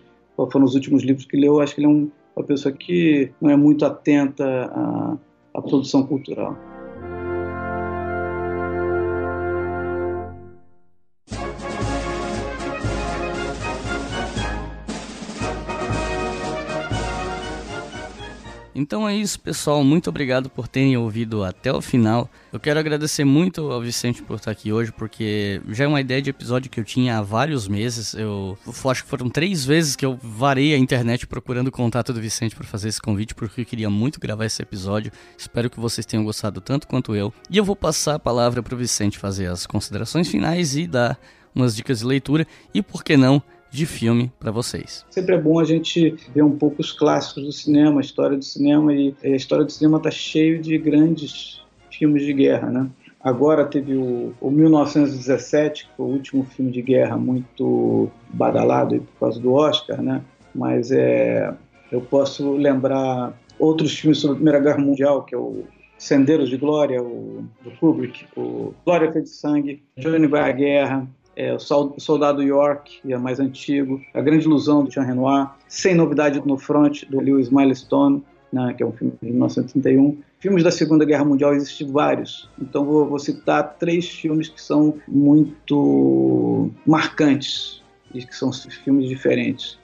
foram os últimos livros que leu, acho que ele é um, uma pessoa que não é muito atenta à, à produção cultural. Então é isso, pessoal. Muito obrigado por terem ouvido até o final. Eu quero agradecer muito ao Vicente por estar aqui hoje, porque já é uma ideia de episódio que eu tinha há vários meses. Eu acho que foram três vezes que eu varei a internet procurando o contato do Vicente para fazer esse convite, porque eu queria muito gravar esse episódio. Espero que vocês tenham gostado tanto quanto eu. E eu vou passar a palavra para o Vicente fazer as considerações finais e dar umas dicas de leitura. E por que não? De filme para vocês. Sempre é bom a gente ver um pouco os clássicos do cinema, a história do cinema e a história do cinema está cheio de grandes filmes de guerra, né? Agora teve o, o 1917, que foi o último filme de guerra muito badalado por causa do Oscar, né? Mas é, eu posso lembrar outros filmes sobre a Primeira Guerra Mundial, que é o Sendeiros de Glória, o, do Kubrick, o Glória Feita de Sangue, Johnny vai à Guerra, é, o Soldado York, que é mais antigo, A Grande Ilusão, do Jean Renoir, Sem Novidade no Front, do Lewis Milestone, né, que é um filme de 1931. Filmes da Segunda Guerra Mundial existem vários, então vou, vou citar três filmes que são muito marcantes e que são filmes diferentes.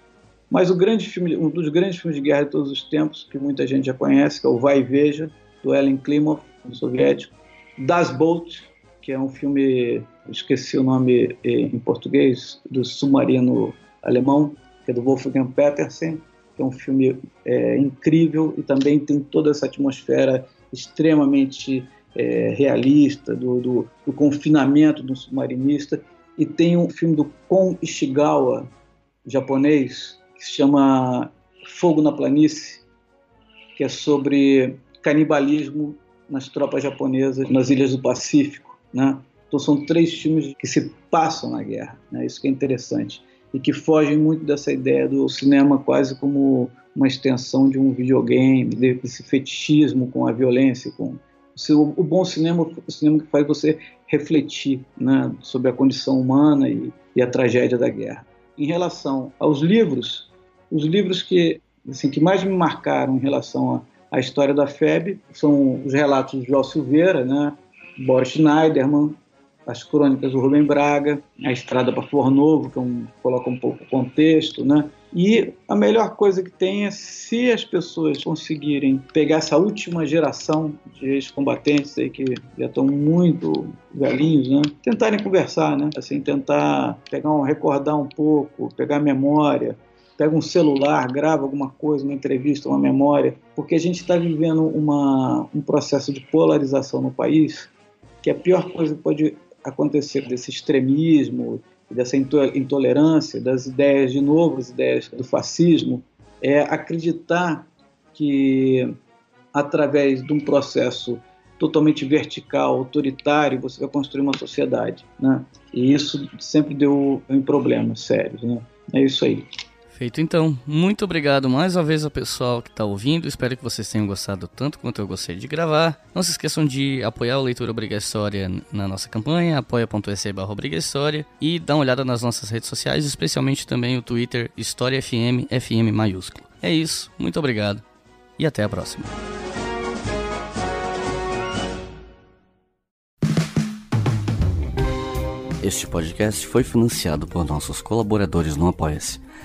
Mas o grande filme, um dos grandes filmes de guerra de todos os tempos, que muita gente já conhece, que é o Vai e Veja, do Ellen Klimov, um soviético, Das Bolt, que é um filme, esqueci o nome em português, do submarino alemão, que é do Wolfgang Petersen, que é um filme é, incrível e também tem toda essa atmosfera extremamente é, realista do, do, do, confinamento do submarinista. E tem um filme do Kon Ishigawa, japonês, que se chama Fogo na Planície, que é sobre canibalismo nas tropas japonesas nas ilhas do Pacífico. Né? Então são três filmes que se passam na guerra, né? isso que é interessante. E que fogem muito dessa ideia do cinema quase como uma extensão de um videogame, desse fetichismo com a violência, com o bom cinema, o cinema que faz você refletir né, sobre a condição humana e, e, a tragédia da guerra. Em relação aos livros, os livros que assim, que mais me marcaram em relação à história da FEB são os relatos de João Silveira, né, Boris Schneiderman, as crônicas do Rubem Braga, a Estrada para Flor Novo, que é um, coloca um pouco o contexto, né? E a melhor coisa que tem é se as pessoas conseguirem pegar essa última geração de ex-combatentes aí que já estão muito velhinhos, né? Tentarem conversar, né? Assim, tentar pegar um, recordar um pouco, pegar memória, pega um celular, grava alguma coisa, uma entrevista, uma memória, porque a gente está vivendo uma, um processo de polarização no país que a pior coisa que pode acontecer desse extremismo, dessa intolerância, das ideias, de novo, as ideias do fascismo, é acreditar que através de um processo totalmente vertical, autoritário, você vai construir uma sociedade, né? E isso sempre deu em problemas sérios, né? É isso aí. Feito então. Muito obrigado mais uma vez ao pessoal que está ouvindo. Espero que vocês tenham gostado tanto quanto eu gostei de gravar. Não se esqueçam de apoiar o Leitura Obriga História na nossa campanha, apoia.se barra e dá uma olhada nas nossas redes sociais, especialmente também o Twitter História FM, FM maiúsculo. É isso, muito obrigado e até a próxima. Este podcast foi financiado por nossos colaboradores no Apoia-se.